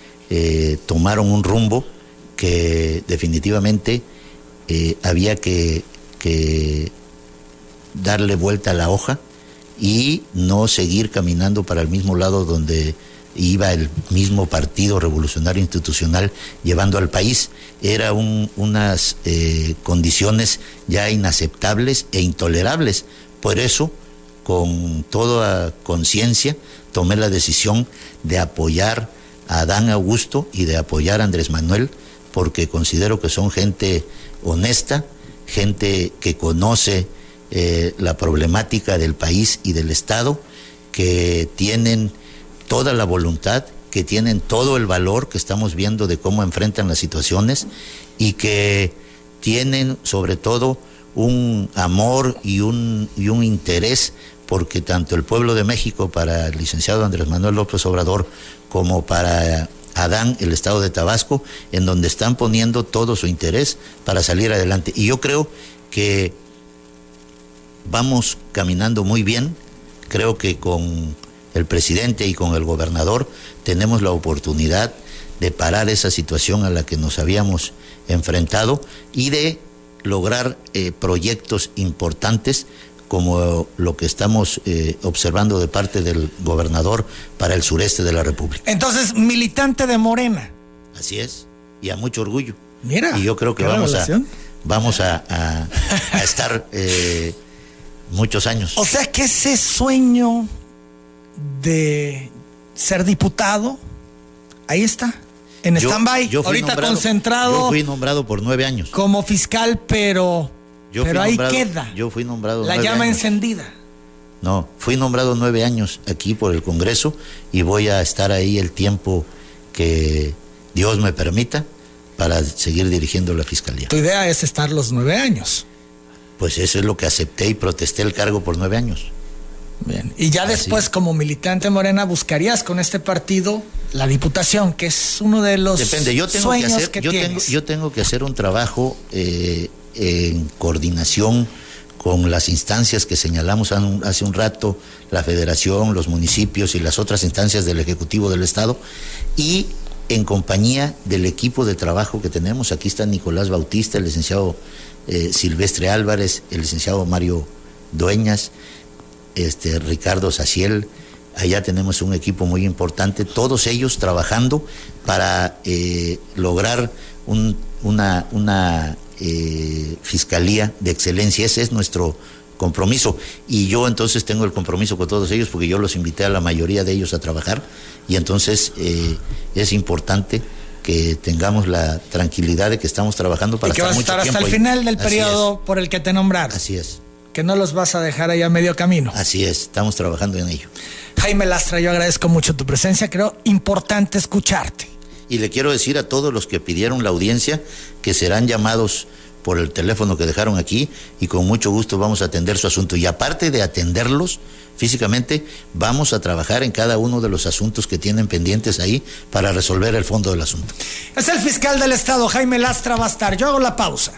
tomaron un rumbo que definitivamente eh, había que, darle vuelta a la hoja y no seguir caminando para el mismo lado donde iba el mismo Partido Revolucionario Institucional llevando al país. Era un- unas eh, condiciones ya inaceptables e intolerables. Por eso, con toda conciencia, tomé la decisión de apoyar a Adán Augusto y de apoyar a Andrés Manuel, porque considero que son gente honesta, gente que conoce eh, la problemática del país y del Estado, que tienen toda la voluntad, que tienen todo el valor que estamos viendo de cómo enfrentan las situaciones y que tienen sobre todo un amor y un, y un interés porque tanto el pueblo de México para el licenciado Andrés Manuel López Obrador como para Adán, el estado de Tabasco, en donde están poniendo todo su interés para salir adelante. Y yo creo que vamos caminando muy bien. Creo que con el presidente y con el gobernador tenemos la oportunidad de parar esa situación a la que nos habíamos enfrentado y de lograr eh, proyectos importantes como lo que estamos eh, observando de parte del gobernador para el sureste de la República. Entonces, militante de Morena. Así es, y a mucho orgullo. Mira, y yo creo que vamos a, vamos a, a- a estar *laughs* eh, muchos años. O sea que ese sueño de ser diputado, ahí está, en stand-by, ahorita nombrado- concentrado Yo fui nombrado por nueve años. como fiscal, pero Yo pero ahí nombrado- queda. Yo fui nombrado La llama años. encendida. No, fui nombrado nueve años aquí por el Congreso y voy a estar ahí el tiempo que Dios me permita para seguir dirigiendo la Fiscalía. Tu idea es estar los nueve años. Pues eso es lo que acepté y protesté el cargo por nueve años. Bien. Y ya Así después, es. como militante morena, buscarías con este partido la diputación, que es uno de los Depende, yo tengo que hacer, que yo tengo, yo tengo que hacer un trabajo eh, en coordinación con las instancias que señalamos hace un rato, la federación, los municipios y las otras instancias del Ejecutivo del Estado, y en compañía del equipo de trabajo que tenemos. Aquí está Nicolás Bautista, el licenciado eh, Silvestre Álvarez, el licenciado Mario Dueñas, este, Ricardo Saciel, allá tenemos un equipo muy importante, todos ellos trabajando para eh, lograr un- una, una eh, fiscalía de excelencia. Ese es nuestro compromiso. Y yo entonces tengo el compromiso con todos ellos porque yo los invité a la mayoría de ellos a trabajar y entonces eh, es importante que tengamos la tranquilidad de que estamos trabajando para y que vas a mucho estar hasta el final del Así periodo por el que te nombraron. así es, Que no los vas a dejar ahí a medio camino. así es, estamos trabajando en ello. Jaime Lastra, yo agradezco mucho tu presencia. Creo importante escucharte. Y le quiero decir a todos los que pidieron la audiencia que serán llamados por el teléfono que dejaron aquí y con mucho gusto vamos a atender su asunto. Y aparte de atenderlos físicamente, vamos a trabajar en cada uno de los asuntos que tienen pendientes ahí para resolver el fondo del asunto. Es el fiscal del Estado, Jaime Lastra, va a estar. Yo hago la pausa.